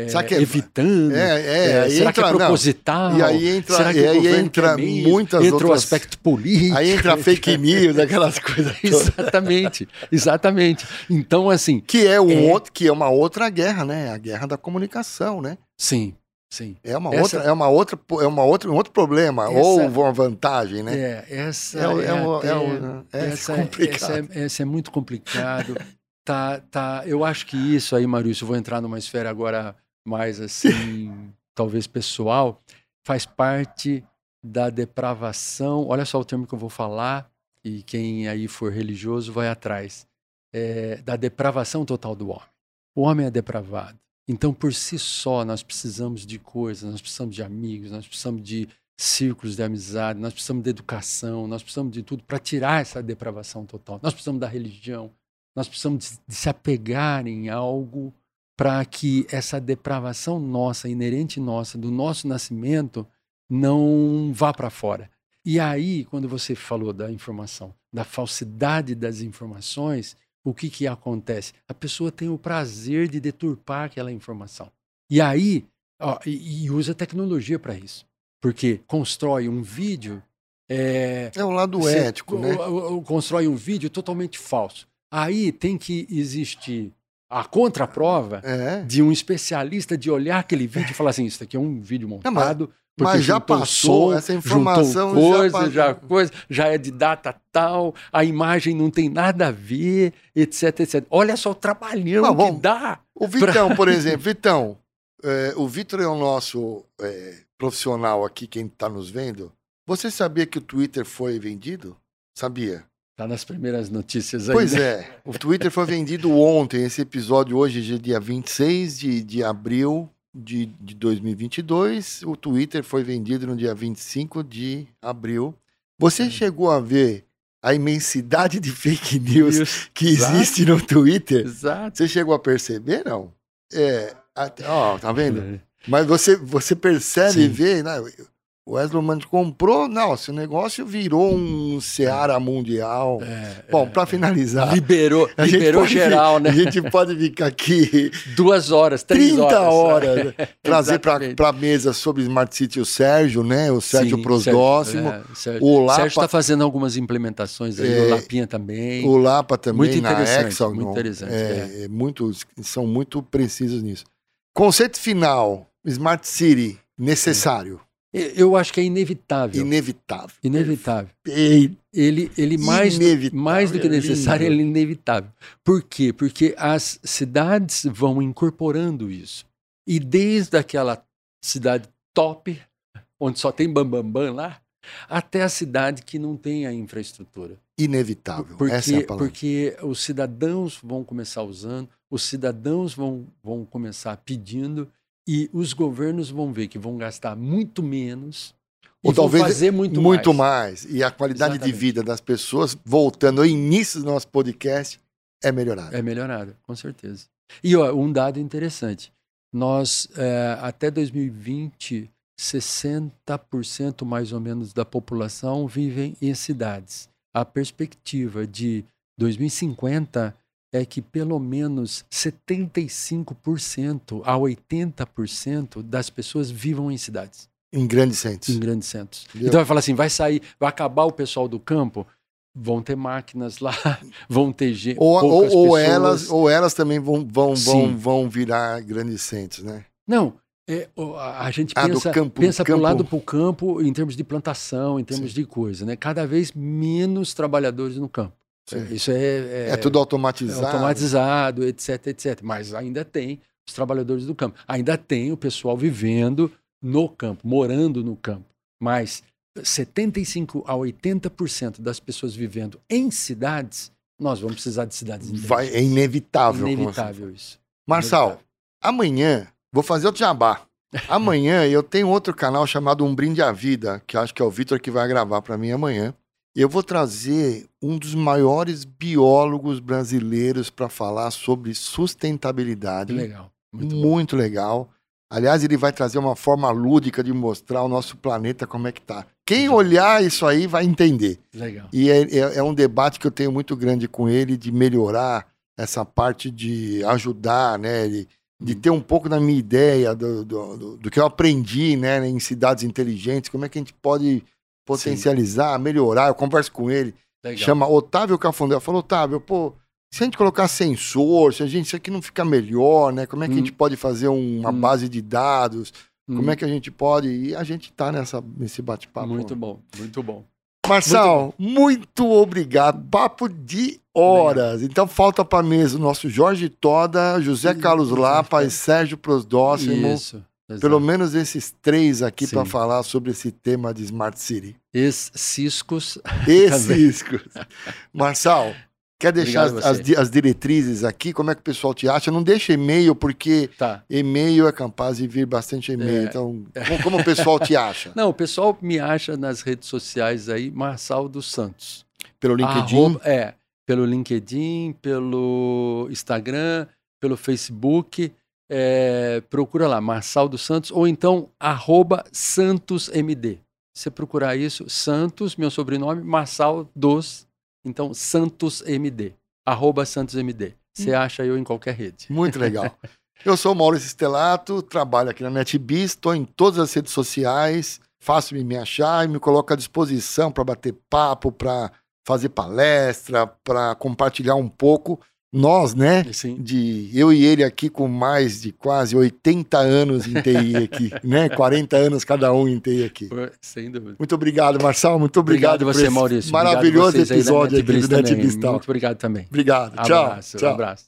Será que é- evitando? É, é, É, será que é entra, não, proposital? E aí entra, será que e o aí entra mesmo? muitas entra o outras. aspecto político. Aí entra *laughs* fake news, aquelas coisas. *laughs* Exatamente, exatamente. Então, assim, Que é, um É. outro, que é uma outra guerra, né? A guerra da comunicação, né? sim, sim. É uma Essa- outra, é uma outra, é uma outra, um outro problema Essa- ou uma vantagem, né? É, essa É, o- é, é, o- até- é, o- é essa, complicado. essa, é, essa é muito complicado. *laughs* tá, tá, eu acho que isso aí, Maurício, eu vou entrar numa esfera agora mais assim, talvez pessoal, faz parte da depravação. Olha só o termo que eu vou falar, e quem aí for religioso vai atrás. É, da depravação total do homem. O homem é depravado. Então, por si só, nós precisamos de coisas, nós precisamos de amigos, nós precisamos de círculos de amizade, nós precisamos de educação, nós precisamos de tudo para tirar essa depravação total. Nós precisamos da religião, nós precisamos de, de se apegar em algo para que essa depravação nossa, inerente nossa, do nosso nascimento, não vá para fora. E aí, quando você falou da informação, da falsidade das informações, o que, que acontece? A pessoa tem o prazer de deturpar aquela informação. E aí, ó, e, e usa tecnologia para isso. Porque constrói um vídeo. É, É o lado você- ético, né? Constrói um vídeo totalmente falso. Aí tem que existir a contraprova É. de um especialista de olhar aquele vídeo e falar assim: isso aqui é um vídeo montado. porque Mas já passou som, essa informação, já coisa, passou. já, coisa, já é de data tal, a imagem não tem nada a ver, etc, etc. Olha só o trabalhão Mas que dá. O Vitão, por *laughs* exemplo, Vitão, é, o Vitor é o nosso é, profissional aqui, quem está nos vendo. Você sabia que o Twitter foi vendido? Sabia? Tá nas primeiras notícias aí. Pois né? é, o Twitter foi vendido ontem. Esse episódio hoje é dia 26 de, de abril de, de 2022. O Twitter foi vendido no dia 25 de abril. Você chegou a ver a imensidade de fake news Isso. que Exato. existe no Twitter? Exato. Você chegou a perceber, não? É, até- ó, tá vendo? Mas você, você percebe e vê, né? O Wesley Mann comprou, não, esse negócio virou um Seara mundial. É, Bom, é, para finalizar, liberou, liberou geral, né? a gente pode ficar aqui *laughs* Duas horas, três 30 horas. horas, né? *laughs* trazer para a mesa sobre Smart City o Sérgio, né? O Sérgio Sim, Prosdóximo, Sérgio, é, Sérgio. o Lapa- Sérgio está fazendo algumas implementações aí, É, o Lapinha também. o Lapa também Muito interessante, Exxon. muito interessante, É, é muito, são muito precisos nisso. Conceito final, Smart City, necessário, Eu acho que é inevitável. inevitável. Inevitável. Perfeito. Ele, ele mais, do, Inevitável, mais do que é necessário, ele é inevitável. Por quê? Porque as cidades vão incorporando isso. E desde aquela cidade top, onde só tem bambambam bam, bam lá, até a cidade que não tem a infraestrutura. Inevitável. Porque, Essa é a palavra. porque os cidadãos vão começar usando, os cidadãos vão, vão começar pedindo, e os governos vão ver que vão gastar muito menos Ou e vão talvez fazer muito, muito mais. mais. E a qualidade de Exatamente. vida das pessoas, voltando ao início do nosso podcast, é melhorada. É melhorada, com certeza. E ó, um dado interessante: nós, é, até 2020, 60% mais ou menos da população vivem em cidades. A perspectiva de 2050 é que pelo menos 75% a 80% das pessoas vivam em cidades, Em grandes centros. em grandes centros. Entendeu? Então vai falar assim, vai sair, vai acabar o pessoal do campo, vão ter máquinas lá, *laughs* vão ter gente, Ou, ou, ou elas, ou elas também vão, vão, vão, Sim. vão virar grandes centros, né? Não, é, a gente Ah, pensa, campo- pensa campo. lado para o campo em termos de plantação, em termos de coisa, né? Cada vez menos trabalhadores no campo. Sim. Isso é, É, tudo é automatizado. automatizado, etc, etc. Mas ainda tem os trabalhadores do campo. Ainda tem o pessoal vivendo no campo, morando no campo. Mas 75 a 80% das pessoas vivendo em cidades, nós vamos precisar de cidades Vai, é inevitável. inevitável isso. você- Marçal, amanhã, vou fazer outro jabá. Amanhã eu tenho outro canal chamado Um Brinde à Vida, que acho que é o Vitor que vai gravar para mim amanhã. Eu vou trazer um dos maiores biólogos brasileiros para falar sobre sustentabilidade. Legal. Muito Muito, legal. Aliás, ele vai trazer uma forma lúdica de mostrar o nosso planeta como é que tá. Quem Legal. olhar isso aí vai entender. Legal. E é, é- é um debate que eu tenho muito grande com ele de melhorar essa parte de ajudar, né? De, de ter um pouco da minha ideia, do, do, do- do que eu aprendi né, em cidades inteligentes, como é que a gente pode potencializar, melhorar. Eu converso com ele, Legal. chama Otávio Cafundé. Eu falo, Otávio, pô, se a gente colocar sensor, se a gente, isso aqui não fica melhor, né? Como é que a Hum. gente pode fazer uma Hum. base de dados? Hum, Como é que a gente pode. E a gente tá nessa, nesse bate-papo. Muito bom, muito bom. Marçal, muito, obrigado. Papo de horas. Então falta para mesa o nosso Jorge Toda, José Sim, Carlos Lapa e. Sérgio Prosdóximo. Isso. Pelo exato. menos esses três aqui para falar sobre esse tema de Smart City. Ex-ciscos. Esses. *laughs* Marçal, quer deixar as, as as diretrizes aqui? Como é que o pessoal te acha? Não deixa e-mail, porque Tá. e-mail é capaz de vir bastante e-mail. É. Então, como, como o pessoal te acha? *laughs* Não, o pessoal me acha nas redes sociais aí, Marçal dos Santos. Pelo LinkedIn? Arroba- é, pelo LinkedIn, pelo Instagram, pelo Facebook. É, procura lá, Marçal dos Santos, ou então, arroba SantosMD. Você procurar isso, Santos, meu sobrenome, Marçal dos, então SantosMD, arroba SantosMD. Você acha eu em qualquer rede. Muito legal. *laughs* Eu sou Maurício Stelato, trabalho aqui na NetBiz, estou em todas as redes sociais, fácil me achar e me coloco à disposição para bater papo, para fazer palestra, para compartilhar um pouco. Nós, né? Sim. De eu e ele aqui com mais de quase 80 anos em TI aqui, *laughs* né? 40 anos cada um em TI aqui. Sem dúvida. Muito obrigado, Marçal. Muito obrigado, Obrigado, por você, Maurício. Maravilhoso Obrigado da episódio aqui do Talk. Muito obrigado também. Obrigado. Tchau. Abraço, Tchau. abraço.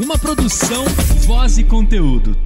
Uma produção, voz e conteúdo.